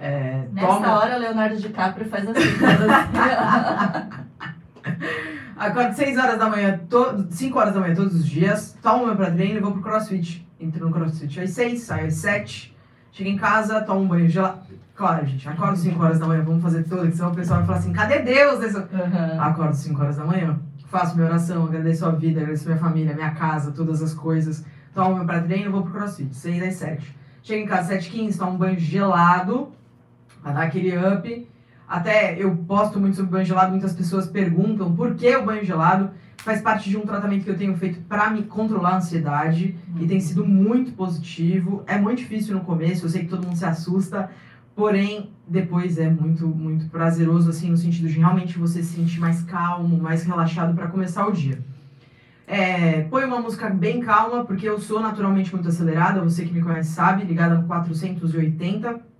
É, Nessa tomo- hora, Leonardo DiCaprio faz assim. assim. Acordo 6 horas da manhã, to... 5 horas da manhã todos os dias, tomo meu pré-treino e vou pro crossfit. Entro no crossfit às 6, saio às 7, chego em casa, tomo um banho gelado. Claro, gente, acordo 5 horas da manhã, vamos fazer tudo, que senão o pessoal vai falar assim, cadê Deus? Uhum. Acordo 5 horas da manhã, faço minha oração, agradeço a vida, agradeço minha família, minha casa, todas as coisas. Tomo meu pré-treino e vou pro crossfit, 6 às 7. Chego em casa 7 15 tomo um banho gelado, pra dar aquele up. Até eu posto muito sobre banho gelado, muitas pessoas perguntam por que o banho gelado. faz parte de um tratamento que eu tenho feito para me controlar a ansiedade e tem sido muito positivo. É muito difícil no começo, eu sei que todo mundo se assusta, porém depois é muito muito prazeroso assim no sentido de realmente você se sentir mais calmo, mais relaxado para começar o dia. É, põe uma música bem calma, porque eu sou naturalmente muito acelerada, você que me conhece sabe, ligada no 480.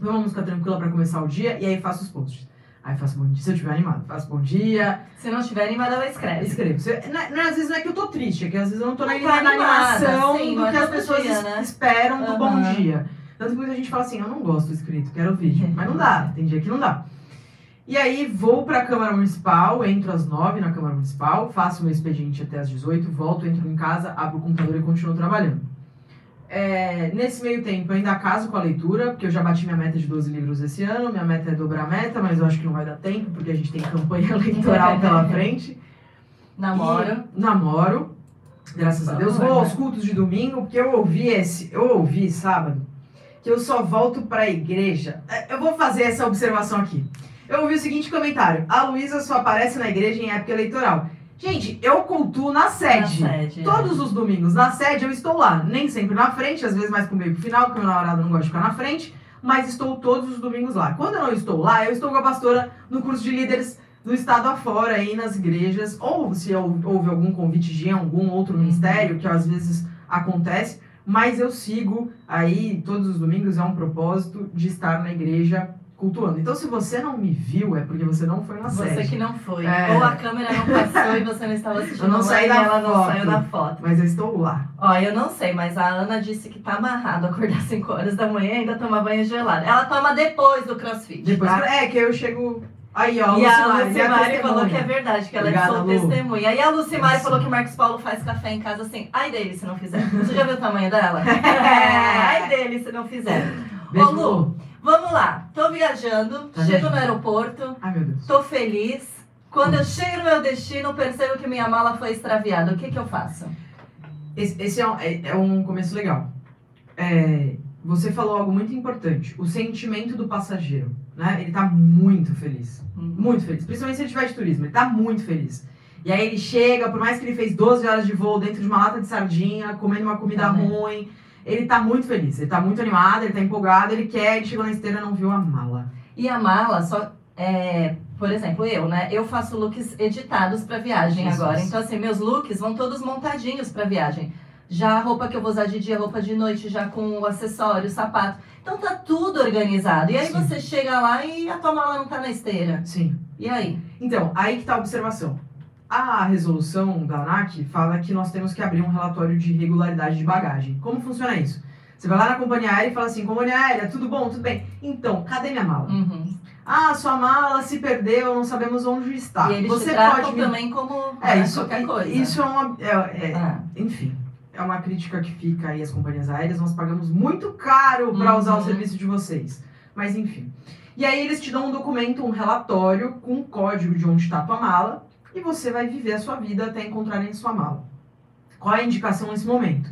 Põe uma música tranquila para começar o dia e aí faço os posts. Aí faço bom dia, se eu estiver animado, faço bom dia, Se não estiver animada, ela escreve. escrevo. Se- não é- não é- às vezes não é que eu tô triste, é que às vezes eu não tô na, Não tá na animada, animação sim, do não é que as pessoas dia, né? esperam do bom dia. Tanto que muita gente fala assim, eu não gosto do escrito, quero vídeo. Mas não dá, tem dia que não dá. E aí vou pra Câmara Municipal, entro às 9 na Câmara Municipal, faço meu expediente até às 18, volto, entro em casa, abro o computador e continuo trabalhando. É, nesse meio tempo, eu ainda caso com a leitura, porque eu já bati minha meta de 12 livros esse ano. Minha meta é dobrar a meta, mas eu acho que não vai dar tempo, porque a gente tem campanha eleitoral pela frente. Namoro. E namoro. Graças a Deus. Vamos Vou lá. aos cultos de domingo, porque eu ouvi esse. Eu ouvi sábado que eu só volto pra igreja. É, Eu vou fazer essa observação aqui. Eu ouvi o seguinte comentário: a Luísa só aparece na igreja em época eleitoral. Gente, eu cultuo na sede. Na sede, é. Todos os domingos na sede eu estou lá. Nem sempre na frente, às vezes mais pro meio pro final, porque meu namorado não gosta de ficar na frente. Mas estou todos os domingos lá. Quando eu não estou lá, eu estou com a pastora no curso de líderes no estado afora, aí nas igrejas. Ou se hou- houve algum convite de algum outro ministério, que às vezes acontece. Mas eu sigo aí todos os domingos, é um propósito de estar na igreja cultuando. Então, se você não me viu, é porque você não foi na Você sede. que não foi. É. Ou a câmera não passou e você não estava assistindo. Eu não saí da ela não foto. saiu da foto. Mas eu estou lá. Ó, eu não sei, mas a Ana disse que tá amarrado acordar 5 horas da manhã e ainda tomar banho gelado. Ela toma depois do crossfit. Depois, tá? é que eu chego. Aí, ó, E a minha Lucimari falou testemunha. que é verdade, que ela Obrigada, é só Lu. testemunha. E a Lucimari falou que o Marcos Paulo faz café em casa assim. Ai dele se não fizer. Você já viu o tamanho dela? Ai dele se não fizer. Beijo, Ô, Lu, vamos lá. Tô viajando, Tá chego no aeroporto, Ai, meu Deus. tô feliz. Quando eu chego no meu destino, percebo que minha mala foi extraviada. O que que eu faço? Esse, esse é, um, é- é um começo legal. É, você falou algo muito importante. O sentimento do passageiro. Né? Ele tá muito feliz. Muito feliz. Principalmente se ele tiver de turismo. Ele tá muito feliz. E aí ele chega, por mais que ele fez 12 horas de voo dentro de uma lata de sardinha, comendo uma comida Uhum. ruim, ele tá muito feliz. Ele tá muito animado, ele tá empolgado, ele quer, ele chegou na esteira e não viu a mala. E a mala só é, por exemplo, eu, né? Eu faço looks editados pra viagem Isso, agora. Então assim, meus looks vão todos montadinhos pra viagem. Já a roupa que eu vou usar de dia, roupa de noite, já com o acessório, o sapato. Então tá tudo organizado. E aí Sim. você chega lá e a tua mala não tá na esteira. Sim. E aí? Então, aí que tá a observação. A resolução da ANAC fala que nós temos que abrir um relatório de regularidade de bagagem. Como funciona isso? Você vai lá na companhia aérea e fala assim, companhia aérea, tudo bom, tudo bem. Então, cadê minha mala? Uhum. Ah, sua mala se perdeu, não sabemos onde está. e eles Você pode me... também como É, né, isso, qualquer coisa. isso é uma... é- é- Ah, enfim, é uma crítica que fica aí às companhias aéreas. Nós pagamos muito caro para Uhum. usar o serviço de vocês. Mas enfim. E aí eles te dão um documento, um relatório com o código de onde está a tua mala e você vai viver a sua vida até encontrarem sua mala. Qual é a indicação nesse momento?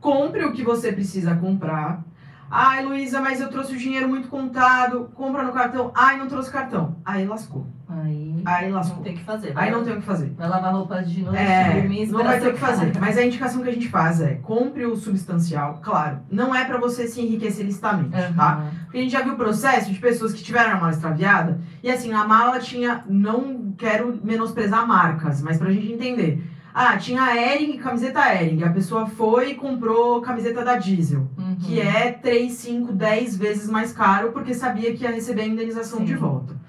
Compre o que você precisa comprar. Ai, Luísa, mas eu trouxe o dinheiro muito contado. Compra no cartão. Ai, não trouxe cartão. Aí lascou. Aí Aí não tem que fazer. Aí não tem o que fazer. vai lavar roupa de noite, É, dormir, não vai ter o que fazer. Mas a indicação que a gente faz é compre o substancial. Claro, não é pra você se enriquecer licitamente, tá? Uhum. Porque a gente já viu o processo de pessoas que tiveram a mala extraviada. E assim, a mala tinha. Não quero menosprezar marcas, mas pra gente entender. Ah, tinha Ering, camiseta Ering. A pessoa foi e comprou camiseta da Diesel. Uhum. Que é 3, 5, 10 vezes mais caro porque sabia que ia receber a indenização Sim. de volta.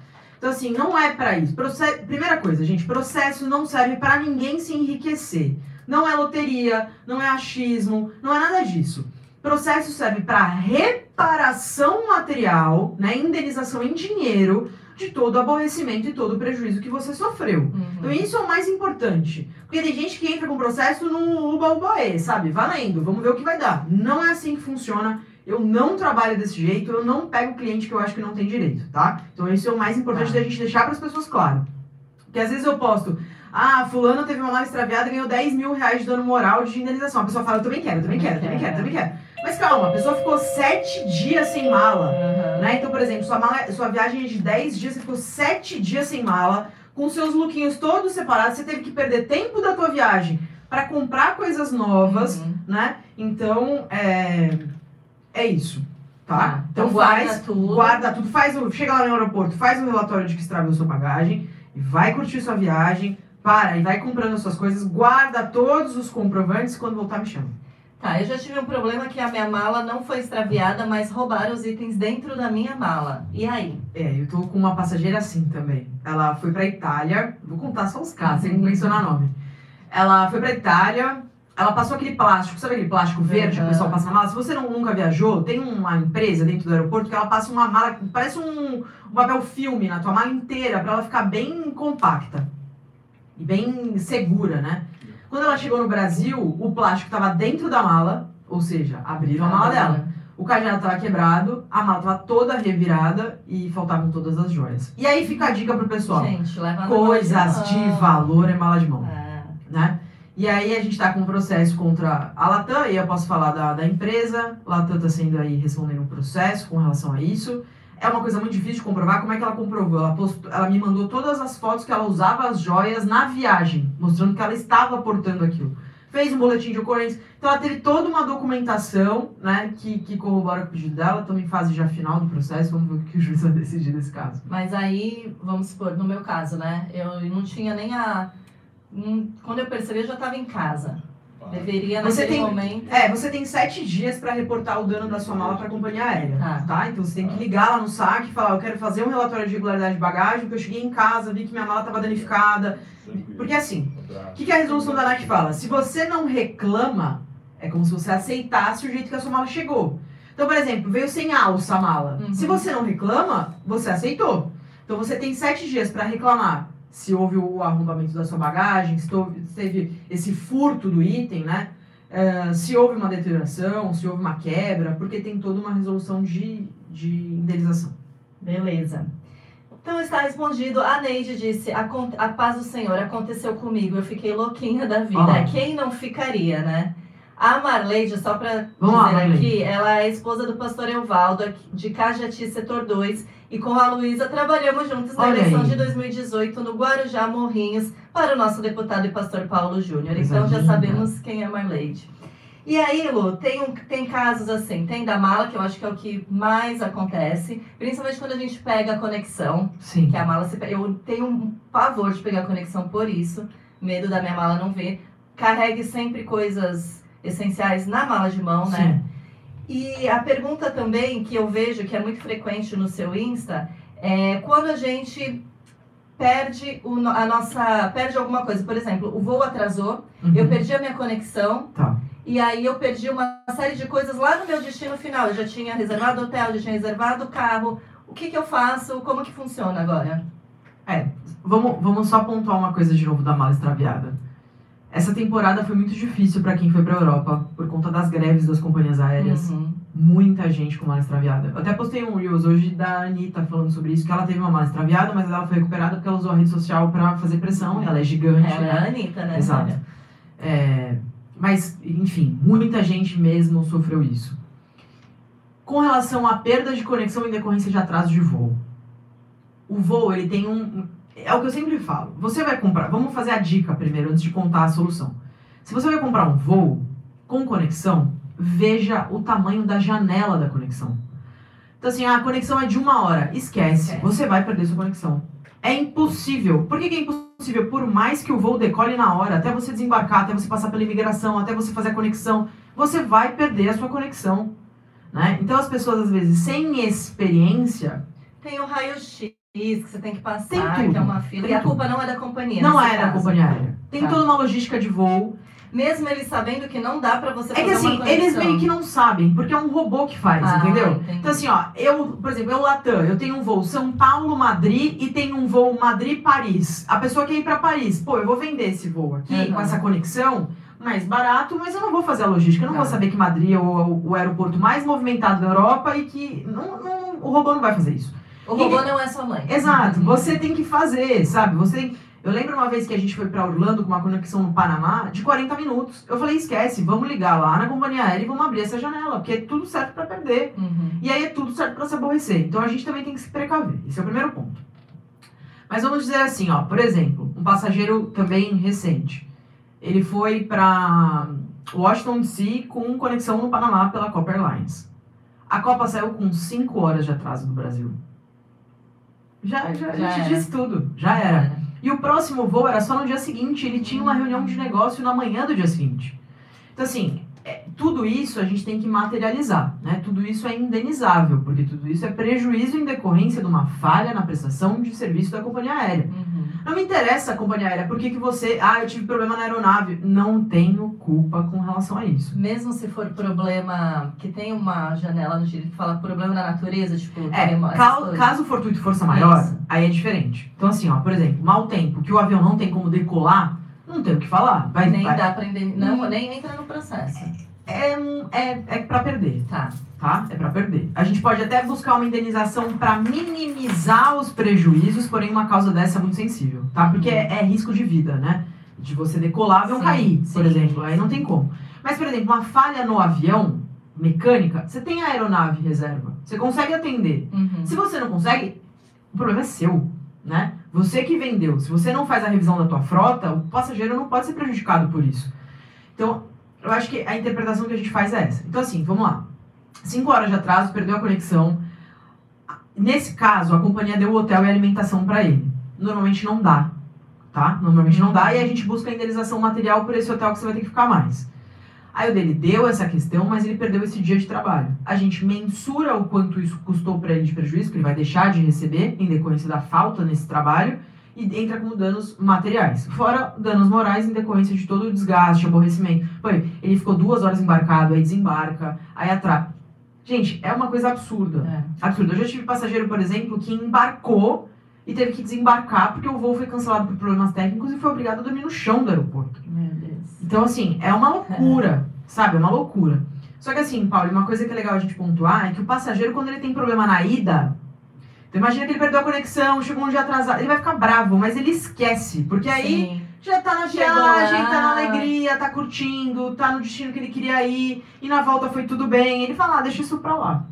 Então, assim, não é pra isso. Proce- Primeira coisa, gente, processo não serve pra ninguém se enriquecer. Não é loteria, não é achismo, não é nada disso. Processo serve pra reparação material, né, indenização em dinheiro de todo o aborrecimento e todo o prejuízo que você sofreu. Uhum. Então isso é o mais importante. Porque tem gente que entra com processo no uba-ubaê, sabe? Valendo, vamos ver o que vai dar. Não é assim que funciona. Eu não trabalho desse jeito, eu não pego cliente que eu acho que não tem direito, tá? Então isso é o mais importante Tá. da gente deixar para as pessoas claro. Porque às vezes eu posto, ah, fulano teve uma mala extraviada e ganhou 10 mil reais de dano moral de indenização. A pessoa fala, eu também quero, eu também quero, eu também quero, eu também quero. Mas calma, a pessoa ficou 7 dias sem mala. Uhum. Né? Então, por exemplo, sua, mala, sua viagem é de 10 dias, você ficou 7 dias sem mala, com seus lookinhos todos separados, você teve que perder tempo da tua viagem para comprar coisas novas, Uhum. né? Então, é, é isso, tá? Então, Então guarda faz, tudo. guarda tudo, faz o, chega lá no aeroporto, faz o relatório de que estragou sua bagagem e vai curtir sua viagem, para e vai comprando as suas coisas, guarda todos os comprovantes quando voltar me chama. Tá, eu já tive um problema que a minha mala não foi extraviada, mas roubaram os itens dentro da minha mala. E aí? É, eu tô com uma passageira assim também. Ela foi pra Itália, vou contar só os casos, sem mencionar nome. Ela foi pra Itália, ela passou aquele plástico, sabe aquele plástico verde que o Uhum. pessoal passa na mala? Se você não, nunca viajou, tem uma empresa dentro do aeroporto que ela passa uma mala, parece um, um papel filme na tua mala inteira, pra ela ficar bem compacta e bem segura, né? Quando ela chegou no Brasil, o plástico tava dentro da mala, ou seja, abriram a mala dela. O cadeado estava quebrado, a mala estava toda revirada e faltavam todas as joias. E aí fica a dica pro pessoal: Gente, leva coisas de mão. valor é mala de mão, É. né? E aí a gente está com um processo contra a Latam, e eu posso falar da, da empresa. Latam está sendo aí respondendo um processo com relação a isso. É uma coisa muito difícil de comprovar. Como é que ela comprovou? Ela, postou, ela me mandou todas as fotos que ela usava as joias na viagem, mostrando que ela estava portando aquilo. Fez um boletim de ocorrência. Então ela teve toda uma documentação, né, que, que corrobora o pedido dela. Estamos em fase já final do processo. Vamos ver o que o juiz vai decidir nesse caso. Mas aí, vamos supor, no meu caso, né? Eu não tinha nem a. hum, Quando eu percebi, eu já estava em casa. Deveria, Você naquele tem- momento. É, você tem sete dias para reportar o dano da sua mala para a companhia aérea, Tá. tá. Então você tem que ligar lá no saque e falar, eu quero fazer um relatório de regularidade de bagagem, porque eu cheguei em casa, vi que minha mala estava danificada. Porque assim, o que, que a resolução da ANAC fala? Se você não reclama, é como se você aceitasse o jeito que a sua mala chegou. Então, por exemplo, veio sem alça a mala. Uhum. Se você não reclama, você aceitou. Então você tem sete dias para reclamar se houve o arrombamento da sua bagagem, se houve- se teve esse furto do item, né? Eh, se houve uma deterioração, se houve uma quebra, porque tem toda uma resolução de, de indenização. Beleza. Então está respondido. A Neide disse: a, a paz do Senhor aconteceu comigo. Eu fiquei louquinha da vida. Olá. Quem não ficaria, né? A Marleide, só para lá, dizer Marleide. aqui, ela é esposa do pastor Evaldo, de Cajati, setor 2, e com a Luísa trabalhamos juntos na Olha eleição aí. de 2018 no Guarujá Morrinhos para o nosso deputado e pastor Paulo Júnior. Então já sabemos quem é Marleide. E aí, Lu, tem, um, tem casos assim, tem da mala, que eu acho que é o que mais acontece, principalmente quando a gente pega a conexão, Sim. que a mala se Eu tenho um pavor de pegar a conexão por isso, medo da minha mala não ver. Carregue sempre coisas essenciais na mala de mão, né? E a pergunta também que eu vejo que é muito frequente no seu Insta é quando a gente perde o a nossa perde alguma coisa, por exemplo, o voo atrasou, Uhum. eu perdi a minha conexão Tá. e aí eu perdi uma série de coisas lá no meu destino final. Eu já tinha reservado hotel, já tinha reservado carro. O que que eu faço? Como que funciona agora? Vamos, vamos só pontuar uma coisa de novo da mala extraviada. Essa temporada foi muito difícil para quem foi para Europa por conta das greves das companhias aéreas. Uhum. Muita gente com mala extraviada. Eu até postei um Reels hoje da Anitta falando sobre isso, que ela teve uma mala extraviada, mas ela foi recuperada porque ela usou a rede social para fazer pressão, e ela é gigante, Ela é né? a Anitta, né? Exato. É, mas, enfim, muita gente mesmo sofreu isso. Com relação à perda de conexão em decorrência de atraso de voo. O voo, ele tem um. É o que eu sempre falo. Você vai comprar. Vamos fazer a dica primeiro, antes de contar a solução. Se você vai comprar um voo com conexão, veja o tamanho da janela da conexão. Então, assim, a conexão é de uma hora. Esquece. Esquece. Você vai perder sua conexão. É impossível. Por que, que é impossível? Por mais que o voo decole na hora, até você desembarcar, até você passar pela imigração, até você fazer a conexão, você vai perder a sua conexão. Né? Então, as pessoas, às vezes, sem experiência, Tem o raio-x que você tem que passar, Tem tudo. que é uma fila. Tem e a culpa não é da companhia. não é da companhia aérea. Tem Tá. toda uma logística de voo. Mesmo eles sabendo que não dá pra você É fazer que assim, eles meio que não sabem, porque é um robô que faz, Ah, entendeu? entendi. Então assim, ó, eu, por exemplo, eu Latam, eu tenho um voo São Paulo-Madrid e tenho um voo Madrid-Paris. A pessoa quer ir pra Paris. Pô, eu vou vender esse voo aqui com essa conexão mais barato, mas eu não vou fazer a logística. Eu não Tá. vou saber que Madrid é o, o aeroporto mais movimentado da Europa e que não, não- o robô não vai fazer isso. O robô não é sua mãe. Exato, você tem que fazer, sabe? Você tem... Eu lembro uma vez que a gente foi pra Orlando com uma conexão no Panamá de 40 minutos. Eu falei, esquece, vamos ligar lá na companhia aérea e vamos abrir essa janela, porque é tudo certo pra perder. Uhum. E aí é tudo certo pra se aborrecer. Então a gente também tem que se precaver. Esse é o primeiro ponto. Mas vamos dizer assim, ó, por exemplo, um passageiro também recente. Ele foi para Washington DC com conexão no Panamá pela Copa Airlines. A Copa saiu com 5 horas de atraso do Brasil. Já, já, Já a gente era. disse tudo, já era. E o próximo voo era só no dia seguinte, ele tinha uma reunião de negócio na manhã do dia seguinte. Então, assim, é, tudo isso a gente tem que materializar, né? Tudo isso é indenizável, porque tudo isso é prejuízo em decorrência de uma falha na prestação de serviço da companhia aérea. Uhum. Não me interessa a companhia aérea, por que, que você. Ah, eu tive problema na aeronave. Não tenho culpa com relação a isso. Mesmo se for problema que tem uma janela no direito que fala problema da natureza, tipo, É, cal- caso fortuito força maior, Isso. aí é diferente. Então, assim, ó, por exemplo, mau tempo, que o avião não tem como decolar, não tem o que falar. Vai, nem vai- dá pra entender. Não, Hum. nem entra no processo. É, um- é, é pra perder. Tá. tá? É para perder. A gente pode até buscar uma indenização para minimizar os prejuízos, porém uma causa dessa é muito sensível, tá? Porque é, é risco de vida, né? De você decolar, o avião Sim, cair, por sim. exemplo. Aí não tem como. Mas, por exemplo, uma falha no avião, mecânica, você tem a aeronave reserva. Você consegue atender. Uhum. Se você não consegue, o problema é seu, né? Você que vendeu. Se você não faz a revisão da tua frota, o passageiro não pode ser prejudicado por isso. Então, eu acho que a interpretação que a gente faz é essa. Então, assim, vamos lá. Cinco horas de atraso, perdeu a conexão. Nesse caso, a companhia deu hotel e alimentação para ele. Normalmente não dá, tá? Normalmente não dá e a gente busca a indenização material por esse hotel que você vai ter que ficar mais. Aí o dele deu essa questão, mas ele perdeu esse dia de trabalho. A gente mensura o quanto isso custou para ele de prejuízo, que ele vai deixar de receber em decorrência da falta nesse trabalho, e entra como danos materiais. Fora danos morais em decorrência de todo o desgaste, aborrecimento. Pô, ele ficou duas horas embarcado, aí desembarca, aí atrasa. Gente, é uma coisa absurda. É. Absurdo. Eu já tive passageiro, por exemplo, que embarcou e teve que desembarcar porque o voo foi cancelado por problemas técnicos e foi obrigado a dormir no chão do aeroporto. Meu Deus. Então, assim, é uma loucura, sabe? É uma loucura. Só que assim, Paulo, uma coisa que é legal a gente pontuar é que o passageiro, quando ele tem problema na ida, então imagina que ele perdeu a conexão, chegou um dia atrasado, ele vai ficar bravo, mas ele esquece, porque aí Sim. já tá na Chegou viagem, lá. tá na alegria, tá curtindo, tá no destino que ele queria ir, e na volta foi tudo bem. Ele fala, ah, deixa isso pra lá.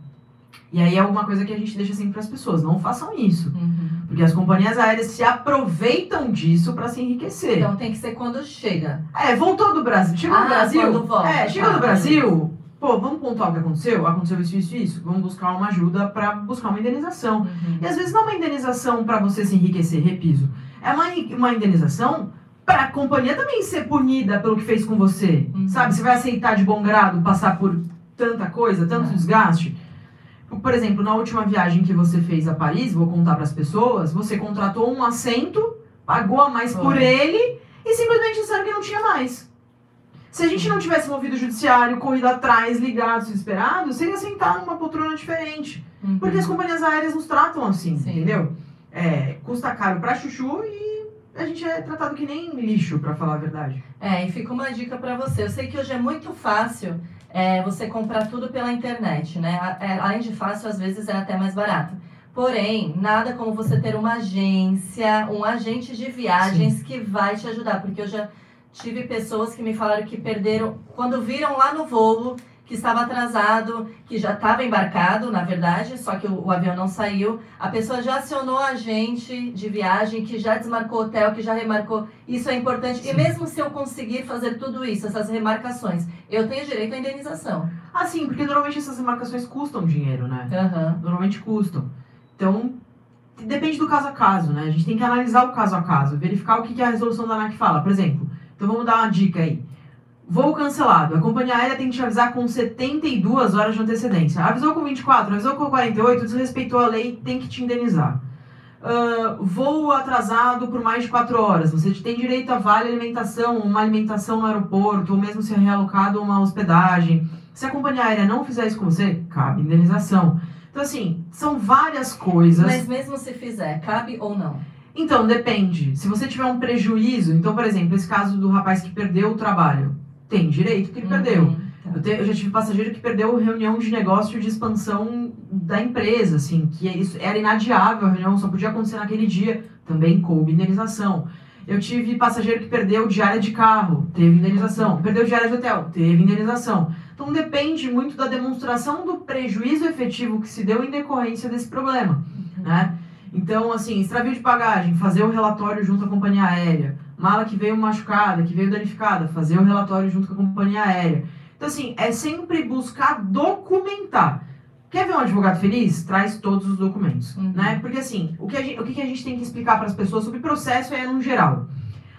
E aí é uma coisa que a gente deixa sempre pras pessoas, não façam isso. Uhum. Porque as companhias aéreas se aproveitam disso pra se enriquecer. Então tem que ser quando chega. É, voltou do Brasil. Chegou Ah, do Brasil. quando volta, É, chegou tá, do Brasil. Pô, vamos pontuar o que aconteceu? Aconteceu isso, isso, isso. Vamos buscar uma ajuda pra buscar uma indenização. Uhum. E às vezes não é uma indenização pra você se enriquecer, repiso. É uma, uma indenização pra companhia também ser punida pelo que fez com você. Uhum. Sabe? Você vai aceitar de bom grado passar por tanta coisa, tanto É. desgaste? Por exemplo, na última viagem que você fez a Paris, vou contar pras pessoas, você contratou um assento, pagou a mais por ele e simplesmente disseram que não tinha mais. Se a gente não tivesse movido o judiciário, corrido atrás, ligado, desesperado, você ia sentar numa poltrona diferente. Uhum. Porque as companhias aéreas nos tratam assim, Sim. entendeu? É, custa caro pra chuchu e a gente é tratado que nem lixo, pra falar a verdade. É, e fica uma dica pra você. Eu sei que hoje é muito fácil é, você comprar tudo pela internet, né? É, além de fácil, às vezes é até mais barato. Porém, nada como você ter uma agência, um agente de viagens que vai te ajudar. Porque eu já tive pessoas que me falaram que perderam, quando viram lá no voo que estava atrasado, que já estava embarcado, na verdade, só que o, o avião não saiu. A pessoa já acionou a agente de viagem, que já desmarcou o hotel, que já remarcou. Isso é importante. E Sim. mesmo se eu conseguir fazer tudo isso, essas remarcações, eu tenho direito à indenização. Ah, sim, porque normalmente essas remarcações custam dinheiro, né? Aham. Normalmente custam. Então, depende do caso a caso, né? A gente tem que analisar o caso a caso, verificar o que, que a resolução da ANAC fala. Por exemplo, então vamos dar uma dica aí. Voo cancelado. A companhia aérea tem que te avisar com 72 horas de antecedência. Avisou com 24, avisou com 48, desrespeitou a lei, tem que te indenizar. Ah, voo atrasado por mais de 4 horas. Você tem direito a vale alimentação, uma alimentação no aeroporto, ou mesmo ser realocado a uma hospedagem. Se a companhia aérea não fizer isso com você, cabe indenização. Então, assim, são várias coisas. Mas mesmo se fizer, cabe ou não? Então, depende. Se você tiver um prejuízo, então, por exemplo, esse caso do rapaz que perdeu o trabalho, tem direito que ele perdeu. Uhum. Tá. Eu, te- eu já tive passageiro que perdeu reunião de negócio de expansão da empresa, assim, que isso era inadiável, a reunião só podia acontecer naquele dia, também coube indenização. Eu tive passageiro que perdeu diária de carro, teve indenização. Perdeu diária de hotel, teve indenização. Então depende muito da demonstração do prejuízo efetivo que se deu em decorrência desse problema, né? Então, assim, extravio de bagagem, fazer o relatório junto à companhia aérea. Mala que veio machucada, que veio danificada, fazer o relatório junto com a companhia aérea. Então, assim, é sempre buscar documentar. Quer ver um advogado feliz? Traz todos os documentos, Uhum. né? Porque, assim, o que, a gente, o que que a gente tem que explicar para as pessoas sobre processo é no geral.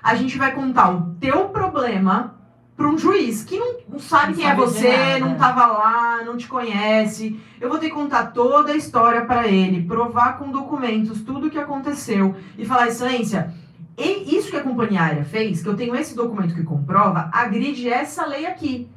A gente vai contar o teu problema para um juiz que não, não sabe Não quem é sabe de você, não tava lá, não te conhece. Eu vou ter que contar toda a história para ele, provar com documentos tudo o que aconteceu e falar, excelência, e isso que a companhia aérea fez, que eu tenho esse documento que comprova, agride essa lei aqui.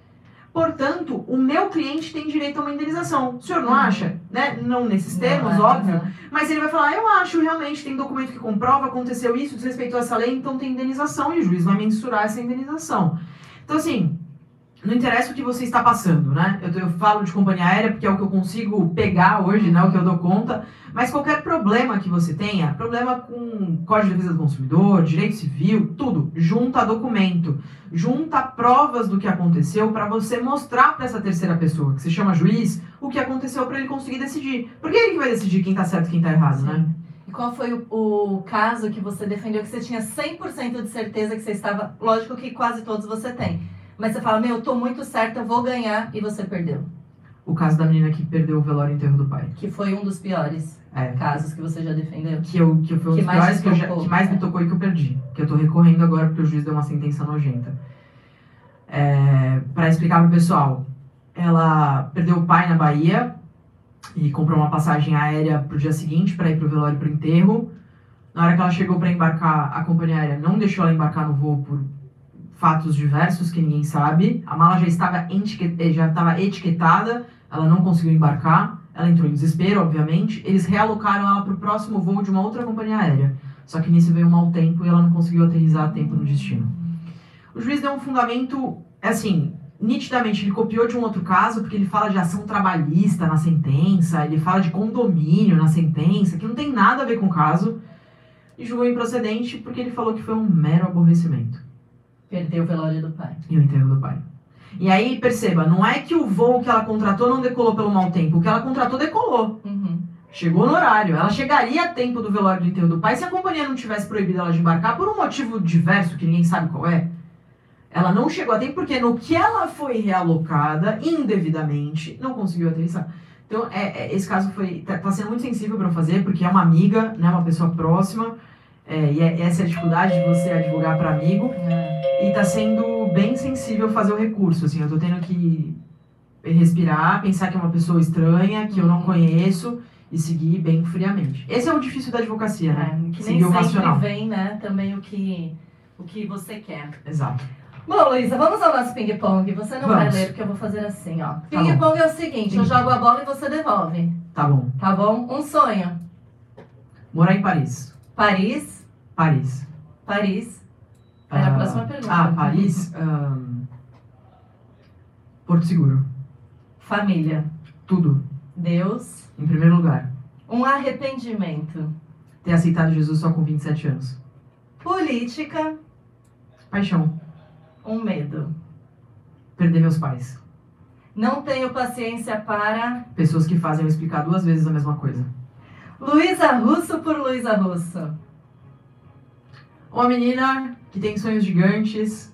Portanto, o meu cliente tem direito a uma indenização. O senhor não Uhum. acha? Né? Não nesses termos, Não, óbvio. não. Mas ele vai falar, eu acho, realmente, tem documento que comprova, aconteceu isso, desrespeitou essa lei, então tem indenização e o juiz vai mensurar essa indenização. Então, assim, não interessa o que você está passando, né? Eu, eu falo de companhia aérea porque é o que eu consigo pegar hoje, né? O que eu dou conta. Mas qualquer problema que você tenha, problema com Código de Defesa do Consumidor, Direito Civil, tudo, junta documento, junta provas do que aconteceu para você mostrar para essa terceira pessoa, que se chama juiz, o que aconteceu para ele conseguir decidir. Porque é ele que vai decidir quem tá certo e quem tá errado, né? Qual foi o, o caso que você defendeu que você tinha 100% de certeza que você estava. Lógico que quase todos você tem. Mas você fala, meu, eu tô muito certa, eu vou ganhar e você perdeu. O caso da menina que perdeu o velório e enterro do pai. Que foi um dos piores É. casos que você já defendeu. Que, eu, que foi um Que dos mais piores que, já- que mais me é. tocou e que eu perdi. Que eu tô recorrendo agora porque o juiz deu uma sentença nojenta. É, para explicar pro pessoal, ela perdeu o pai na Bahia e comprou uma passagem aérea pro dia seguinte para ir pro velório e pro enterro. Na hora que ela chegou para embarcar, a companhia aérea não deixou ela embarcar no voo por fatos diversos que ninguém sabe. A mala já estava, eh, já estava etiquetada, ela não conseguiu embarcar. Ela entrou em desespero, obviamente. Eles realocaram ela para o próximo voo de uma outra companhia aérea. Só que nisso veio um mau tempo e ela não conseguiu aterrissar a tempo no destino. O juiz deu um fundamento, assim, nitidamente ele copiou de um outro caso, porque ele fala de ação trabalhista na sentença, ele fala de condomínio na sentença, que não tem nada a ver com o caso, e julgou improcedente porque ele falou que foi um mero aborrecimento Perdeu o velório do pai. e o enterro do pai. E aí, perceba, não é que o voo que ela contratou não decolou pelo mau tempo, o que ela contratou decolou. Uhum. Chegou no horário. Ela chegaria a tempo do velório do enterro do pai se a companhia não tivesse proibido ela de embarcar por um motivo diverso que ninguém sabe qual é. Ela não chegou a tempo porque no que ela foi realocada indevidamente, não conseguiu aterrissar. Então, é, é, esse caso foi tá, tá sendo muito sensível para fazer, porque é uma amiga, né, uma pessoa próxima, é, e é, essa é a dificuldade de você advogar para amigo. E tá sendo bem sensível fazer o recurso, assim, eu tô tendo que respirar, pensar que é uma pessoa estranha, que eu não conheço e seguir bem friamente. Esse é o difícil da advocacia, né? É, que Seguir nem o sempre racional. vem, né, também o que, o que você quer. Exato. Bom, Luísa, vamos ao nosso ping-pong. Você não vai Vamos. ler, porque eu vou fazer assim, ó. bom. Ping-pong é o seguinte, eu jogo a bola e você devolve, Tá bom. tá bom? Um sonho. Morar em Paris. Paris, Paris. Paris. Vai na Ah, próxima pergunta. Ah, Paris. ahn, Porto Seguro. Família. Tudo. Deus. Em primeiro lugar. Um arrependimento. Ter aceitado Jesus só com 27 anos. Política. Paixão. Um medo. Perder meus pais. Não tenho paciência para. Pessoas que fazem eu explicar duas vezes a mesma coisa. Luísa Russo por Luísa Russo. Uma menina que tem sonhos gigantes,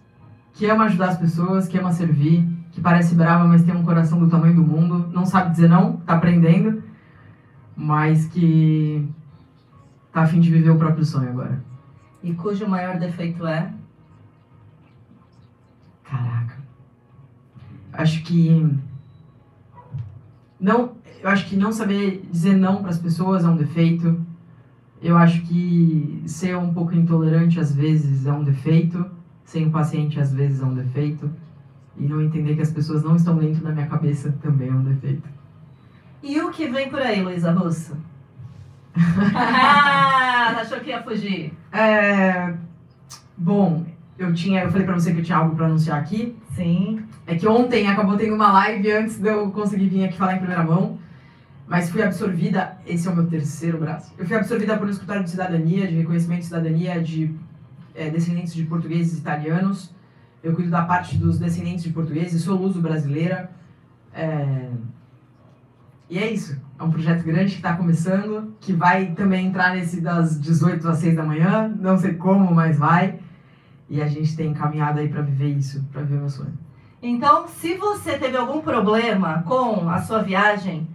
que ama ajudar as pessoas, que ama servir, que parece brava, mas tem um coração do tamanho do mundo, não sabe dizer não, tá aprendendo, mas que tá afim de viver o próprio sonho agora. E cujo maior defeito é. Caraca. Acho que não, eu acho que não saber dizer não para as pessoas é um defeito. Eu acho que ser um pouco intolerante às vezes é um defeito, ser impaciente às vezes é um defeito, e não entender que as pessoas não estão dentro da minha cabeça também é um defeito. E o que vem por aí, Luísa Russo? ah, achou que ia fugir? É, bom, eu tinha, eu falei para você que eu tinha algo para anunciar aqui. Sim. É que ontem acabou tendo uma live antes de eu conseguir vir aqui falar em primeira mão. Mas fui absorvida, esse é o meu terceiro braço. Eu fui absorvida por um escritório de cidadania, de reconhecimento de cidadania de é, descendentes de portugueses e italianos. Eu cuido da parte dos descendentes de portugueses, sou luso brasileira. É, E é isso. É um projeto grande que está começando, que vai também entrar nesse das 18 às 6 da manhã. Não sei como, mas vai. E a gente tem caminhado aí para viver isso, para viver meu sonho. Então, se você teve algum problema com a sua viagem,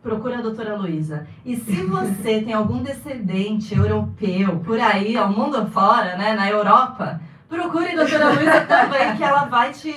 procura a doutora Luísa. E se você tem algum descendente europeu por aí, ao mundo afora, né, na Europa, procure a doutora Luísa também, que ela vai te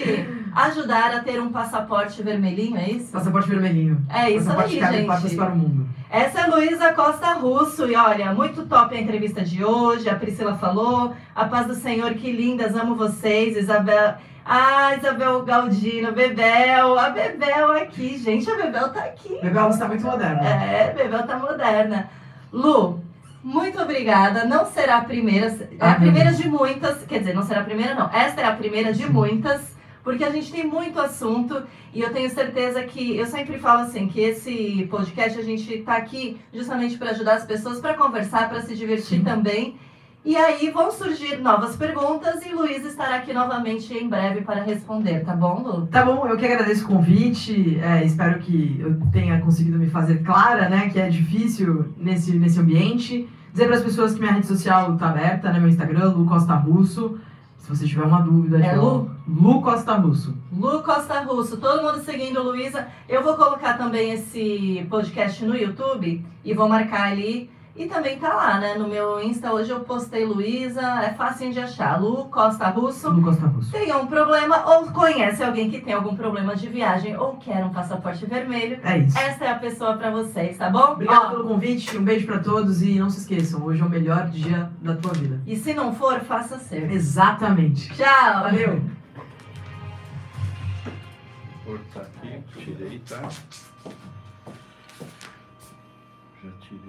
ajudar a ter um passaporte vermelhinho, é isso? Passaporte vermelhinho. É isso Passaporte aí, gente. para o mundo. Essa é a Luísa Costa Russo. E olha, muito top a entrevista de hoje. A Priscila falou. A paz do Senhor, que lindas, amo vocês. Isabel. Ah, Isabel Galdino, Bebel. A Bebel aqui, gente. A Bebel tá aqui. Bebel, está muito moderna. É, Bebel tá moderna. Lu, muito obrigada. Não será a primeira. É a primeira de muitas. Quer dizer, não será a primeira, não. Esta é a primeira de muitas. Porque a gente tem muito assunto e eu tenho certeza que eu sempre falo assim que esse podcast a gente tá aqui justamente para ajudar as pessoas para conversar, para se divertir Sim. também. E aí vão surgir novas perguntas e Luiz estará aqui novamente em breve para responder, tá bom, Lu? Tá bom, eu que agradeço o convite. é, espero que eu tenha conseguido me fazer clara, né? Que é difícil nesse, nesse ambiente. Dizer para as pessoas que minha rede social tá aberta, né? Meu Instagram, Lu Costa Russo. Se você tiver uma dúvida, É Lu? Lu Costa Russo. Lu Costa Russo, todo mundo seguindo Luísa. Eu vou colocar também esse podcast no YouTube e vou marcar ali. E também tá lá, né? No meu Insta hoje eu postei Luísa, é fácil de achar. Lu Costa Russo. Lu Costa Russo. Tem um problema ou conhece alguém que tem algum problema de viagem ou quer um passaporte vermelho. É isso. Essa é a pessoa pra vocês, tá bom? Obrigado Ó, pelo convite, um beijo para todos e não se esqueçam, hoje é o melhor dia da tua vida. E se não for, faça ser. Exatamente. Tchau! Valeu! Cortar aqui, tirei, tá? Já tirei.